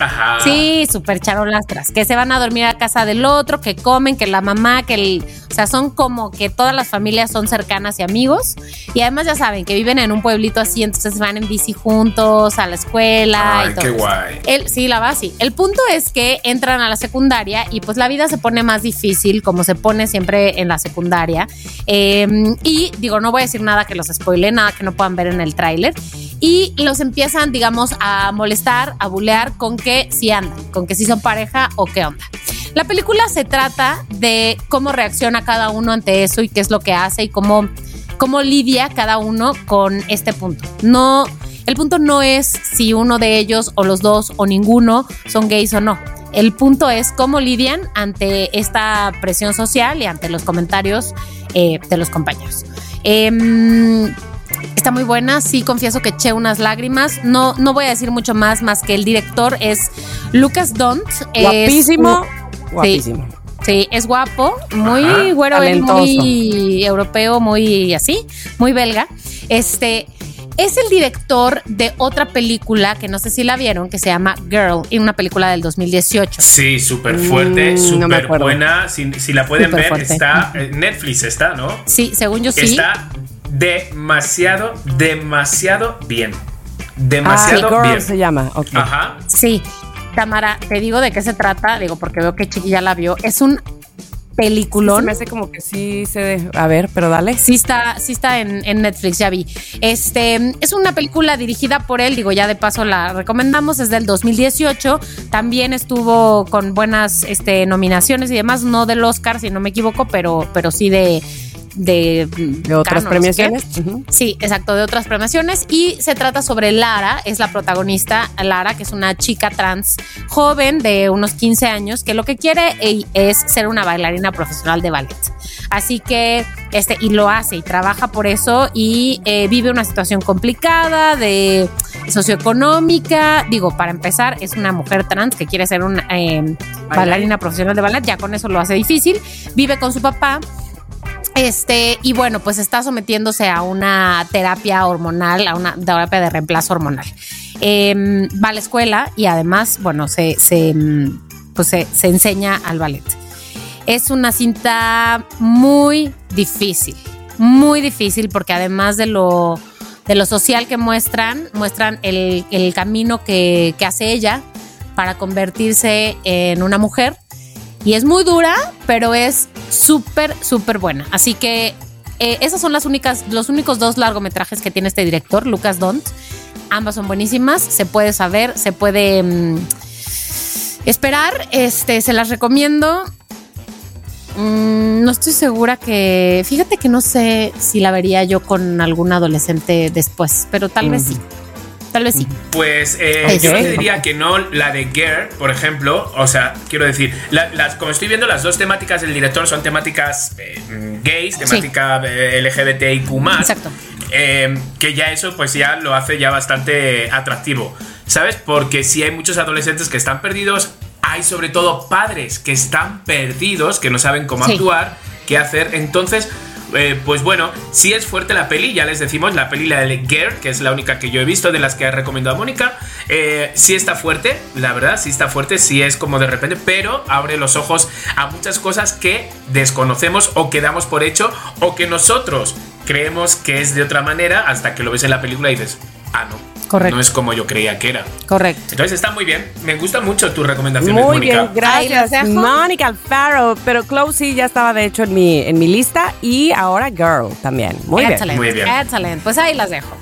Sí, súper charolastras, que se van a dormir a casa del otro, que comen, que la mamá, que el, o sea, son como que todas las familias son cercanas y amigos. Y además ya saben que viven en un pueblito así, entonces van en bici juntos a la escuela Ay, y todo. qué eso. guay. El, sí, la va así. El punto es que entran a la secundaria y pues la vida se pone más difícil, como se pone siempre en la secundaria. Eh, y digo, no voy a decir nada que los spoile, nada que no puedan ver en el tráiler. Y los empiezan, digamos, a molestar, a bulear con que si andan, con que si son pareja o qué onda. La película se trata de cómo reacciona cada uno ante eso y qué es lo que hace y cómo, cómo lidia cada uno con este punto. No, el punto no es si uno de ellos o los dos o ninguno son gays o no. El punto es cómo lidian ante esta presión social y ante los comentarios eh, de los compañeros. Em, Está muy buena, sí confieso que eché unas lágrimas. No, no voy a decir mucho más, más que el director es Lucas Dont. Guapísimo. Guapísimo. Sí, es guapo, muy Ajá. güero, él muy europeo, muy así, muy belga. Este es el director de otra película que no sé si la vieron, que se llama Girl, y una película del 2018. Sí, súper fuerte, Mm, súper buena. Si, si la pueden ver, fuerte. está en Netflix, está, ¿no? Sí, según yo sí. Está demasiado, demasiado bien. Ah, Demasiado Girl bien. se llama. Ok. Ajá. Sí. Tamara, te digo de qué se trata, digo porque veo que Chiqui ya la vio. Es un Sí, se peliculón. me hace como que sí se de... A ver, pero dale. Sí está, sí está en, en Netflix, ya vi. Este es una película dirigida por él, digo, ya de paso la recomendamos, es del 2018. También estuvo con buenas este, nominaciones y demás, no del Oscar, si no me equivoco, pero, pero sí de, de, de otras premiaciones. Sí, exacto, de otras premiaciones. Y se trata sobre Lara, es la protagonista, Lara, que es una chica trans joven de unos 15 años, que lo que quiere es ser una bailarina profesional de ballet. Así que, este, y lo hace y trabaja por eso y eh, vive una situación complicada de socioeconómica. Digo, para empezar, es una mujer trans que quiere ser una eh, bailarina profesional de ballet, ya con eso lo hace difícil. Vive con su papá. Este, y bueno, pues está sometiéndose a una terapia hormonal, a una terapia de reemplazo hormonal. Em, va a la escuela y además, bueno, se, se pues se, se enseña al ballet. Es una cinta muy difícil, muy difícil porque además de lo, de lo social que muestran, muestran el, el camino que, que hace ella para convertirse en una mujer. Y es muy dura, pero es súper, súper buena. Así que eh, esas son las únicas, los únicos dos largometrajes que tiene este director, Lucas Dont. Ambas son buenísimas, se puede saber, se puede mm, esperar. Este, se las recomiendo. Mm, no estoy segura que. Fíjate que no sé si la vería yo con algún adolescente después, pero tal vez sí. Tal vez sí. Pues eh, yo te diría que no la de Girl, por ejemplo. O sea, quiero decir, las, como estoy viendo, las dos temáticas del director son temáticas eh, gays, temática sí. LGBTIQ. Exacto. Eh, que ya eso, pues ya lo hace ya bastante atractivo. ¿Sabes? Porque si hay muchos adolescentes que están perdidos, hay sobre todo padres que están perdidos, que no saben cómo sí. actuar, qué hacer. Entonces, eh, pues bueno, sí es fuerte la peli, ya les decimos, la peli la de Girl, que es la única que yo he visto de las que ha recomendado Mónica. Eh, sí está fuerte, la verdad, sí está fuerte, sí es como de repente, pero abre los ojos a muchas cosas que desconocemos o que damos por hecho o que nosotros creemos que es de otra manera hasta que lo ves en la película y dices, ah, no, Correcto. No es como yo creía que era. Correcto. Entonces está muy bien. Me gusta mucho tu recomendación, Muy Mónica. bien, gracias, Mónica Alfaro. Pero Close sí ya estaba de hecho en mi, en mi lista y ahora Girl también. Muy Excelente. bien. Muy bien. Excelente. Pues ahí las dejo.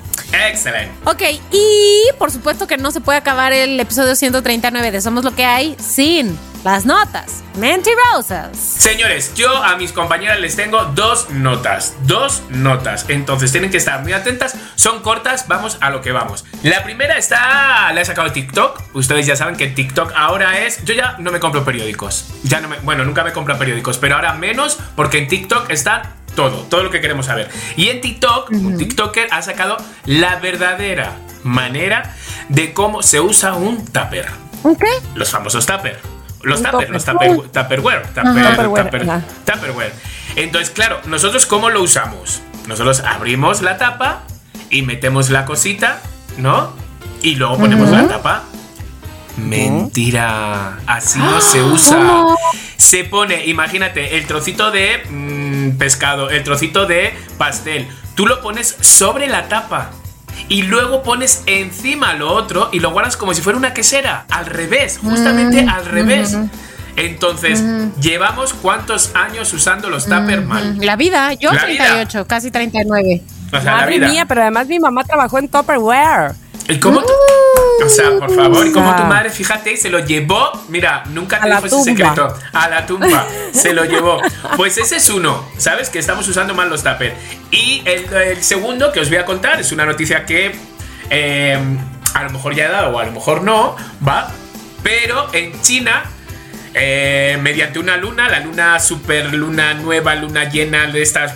Excelente. Ok, y por supuesto que no se puede acabar el episodio 139 de Somos lo que hay sin las notas mentirosas. Señores, yo a mis compañeras les tengo dos notas. Dos notas. Entonces tienen que estar muy atentas. Son cortas, vamos a lo que vamos. La primera está. La he sacado de TikTok. Ustedes ya saben que TikTok ahora es. Yo ya no me compro periódicos. Ya no me. Bueno, nunca me compro periódicos, pero ahora menos porque en TikTok está todo, todo lo que queremos saber. Y en TikTok, uh -huh. un TikToker ha sacado la verdadera manera de cómo se usa un tupper. ¿Ok? Los famosos tupper. Los tupper, los tupper, tupperware, tupper, Tupperware, tupper, ajá. tupperware. Entonces, claro, nosotros cómo lo usamos? Nosotros abrimos la tapa y metemos la cosita, ¿no? Y luego ponemos la tapa. Mentira, así no se usa. Se pone, imagínate, el trocito de mmm, pescado, el trocito de pastel. Tú lo pones sobre la tapa y luego pones encima lo otro y lo guardas como si fuera una quesera, al revés, justamente Mm, al revés. Entonces, llevamos cuántos años usando los tupper mal. La vida, yo La vida. 38, casi 39. O sea, la Madre vida. mía, pero además mi mamá trabajó en Tupperware. ¿Y cómo tú- O sea, por favor, y como tu madre, fíjate, se lo llevó, mira, nunca te dijo ese secreto, a la tumba, se lo llevó. Pues ese es uno, ¿sabes? Que estamos usando mal los tupper. Y el, el segundo que os voy a contar es una noticia que eh, a lo mejor ya he dado o a lo mejor no, ¿va? Pero en China, eh, mediante una luna, la luna super luna nueva, luna llena de estas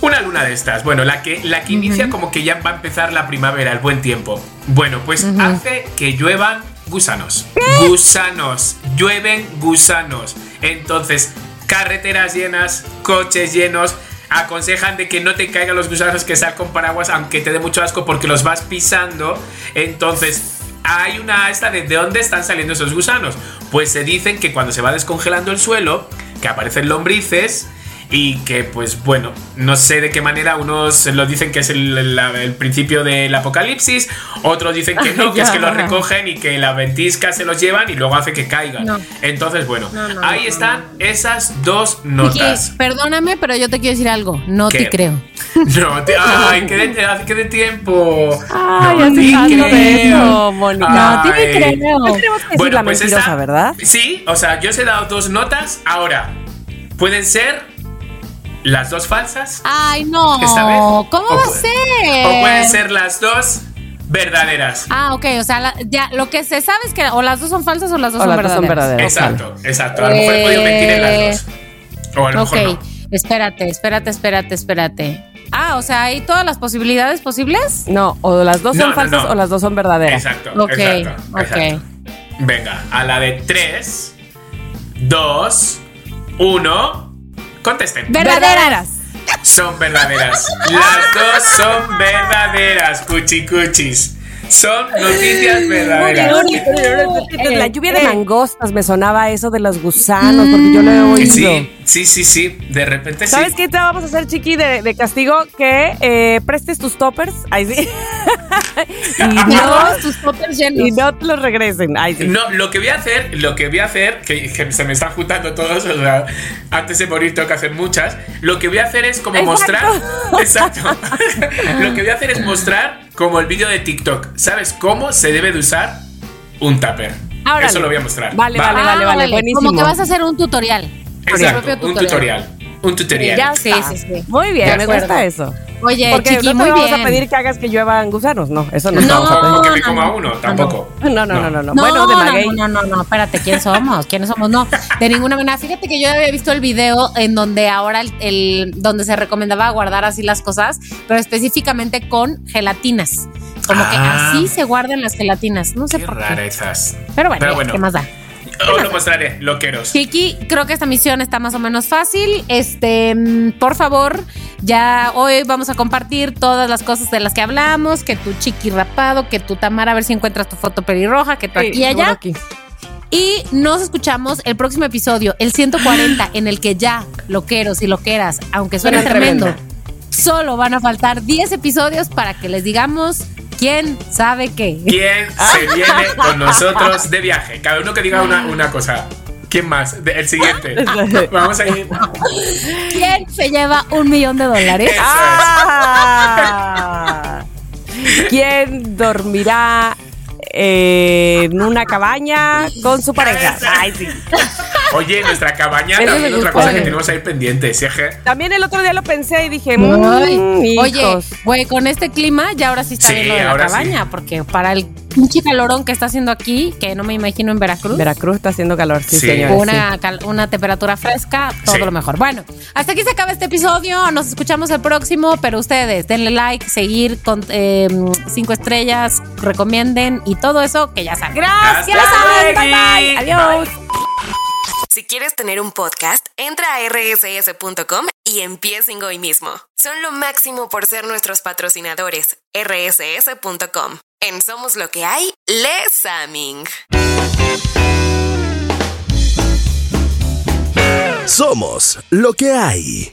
una luna de estas, bueno, la que, la que inicia como que ya va a empezar la primavera, el buen tiempo. Bueno, pues hace que lluevan gusanos. Gusanos, llueven gusanos. Entonces, carreteras llenas, coches llenos. Aconsejan de que no te caigan los gusanos que sal con paraguas, aunque te dé mucho asco porque los vas pisando. Entonces, hay una esta de, de dónde están saliendo esos gusanos. Pues se dicen que cuando se va descongelando el suelo, que aparecen lombrices y que pues bueno, no sé de qué manera unos lo dicen que es el, el- el principio del apocalipsis, otros dicen que no, que es que los recogen y que la ventisca se los llevan y luego hace que caigan. No. Entonces, bueno, No, no, ahí no, están esas dos notas. perdóname, pero yo te quiero decir algo. No ¿Qué? te creo. No, te- ay, qué de, qué de tiempo. Ay, no te creo. eso, Mónica. No, te creo. No tenemos que decir la mentirosa, esa- ¿verdad? Sí, o sea, yo os he dado dos notas. Ahora, pueden ser las dos falsas. Ay, no. Esta vez. ¿Cómo O va a puede- ser? O pueden ser las dos verdaderas. Ah, ok, o sea, la- ya lo que se sabe es que o las dos son falsas o las dos O son las dos son verdaderas. verdaderas. Exacto, exacto. A lo mejor he podido mentir en las dos. O a lo Ok, mejor no. espérate, espérate, espérate, espérate. Ah, o sea, hay todas las posibilidades posibles. No, o las dos No, son no, falsas no. o las dos son verdaderas. Exacto, Ok, exacto, ok. exacto. Venga, a la de 3, 2, 1. Contesten. Verdaderas. Son verdaderas. Las dos son verdaderas, cuchicuchis. Son noticias verdaderas. La lluvia de mangostas me sonaba eso de los gusanos, porque yo lo he oído. Sí, sí, sí, sí. De repente sí. ¿Sabes qué te vamos a hacer, Chiqui, de, de castigo? Que eh, prestes tus toppers. Ay, sí. y, no, tus toppers llenos. y no te los regresen. Ay, sí. No, lo que voy a hacer, lo que voy a hacer, que, que se me están juntando todos, o sea, antes de morir tengo que hacer muchas. Lo que voy a hacer es como Exacto. mostrar. Exacto. lo que voy a hacer es mostrar como el vídeo de TikTok. ¿Sabes cómo se debe de usar un tupper? Órale. Eso lo voy a mostrar. Vale, ¿va? vale, vale, Ah, vale, buenísimo. Como que vas a hacer un tutorial. Exacto, propio un tutorial. Un tutorial. Ya Sí, está. sí, sí. Muy bien, me gusta eso. Oye, Porque Chiqui, no te muy vamos bien. a pedir que hagas que lluevan gusanos. No, eso no. No, Tampoco que me no, coma no, uno, no, tampoco. No, no, no, no, no. No, Bueno, de no, maguey. no, no, no, espérate, ¿quién somos? ¿Quiénes somos? No, de ninguna manera. Fíjate que yo había visto el video en donde ahora el, el- donde se recomendaba guardar así las cosas, pero específicamente con gelatinas. Como que Ah. así se guardan las gelatinas. No sé Qué por qué. rarezas. Pero bueno, Pero ya, bueno. ¿qué más da? Os lo mostraré, loqueros. Kiki, creo que esta misión está más o menos fácil. Este, mm, por favor, ya hoy vamos a compartir todas las cosas de las que hablamos, que tu chiqui rapado, que tu Tamara, a ver si encuentras tu foto pelirroja, que tu Sí, aquí y allá. aquí. Y nos escuchamos el próximo episodio, el 140, en el que ya, loqueros y loqueras, aunque suene Suena tremendo, tremendo. solo van a faltar 10 episodios para que les digamos quién sabe qué. ¿Quién se viene con nosotros de viaje? Cada uno que diga una, una cosa. ¿Quién más? El siguiente. Vamos a ir. ¿Quién se lleva un millón de dólares? Eso Ah. ¿Quién dormirá en una cabaña con su pareja? Ay, sí. Oye, nuestra cabaña Ese también otra cosa que tenemos ahí pendiente. ¿sí? También el otro día lo pensé y dije, Ay, mmm, Oye, güey, con este clima ya ahora sí está Sí, bien lo de la cabaña, porque para el pinche calorón que está haciendo aquí, que no me imagino en Veracruz, Veracruz está haciendo calor, sí, Sí. señores. una, cal- una temperatura fresca, todo Sí. lo mejor. Bueno, hasta aquí se acaba este episodio, nos escuchamos el próximo, pero ustedes denle like, seguir con eh, cinco estrellas, recomienden y todo eso que ya saben. Gracias. Hasta Bye, bye. Adiós. Si quieres tener un podcast, entra a rss.com y empiecen hoy mismo. Son lo máximo por ser nuestros patrocinadores. rss.com. En Somos lo que hay, Les Aming. Somos lo que hay.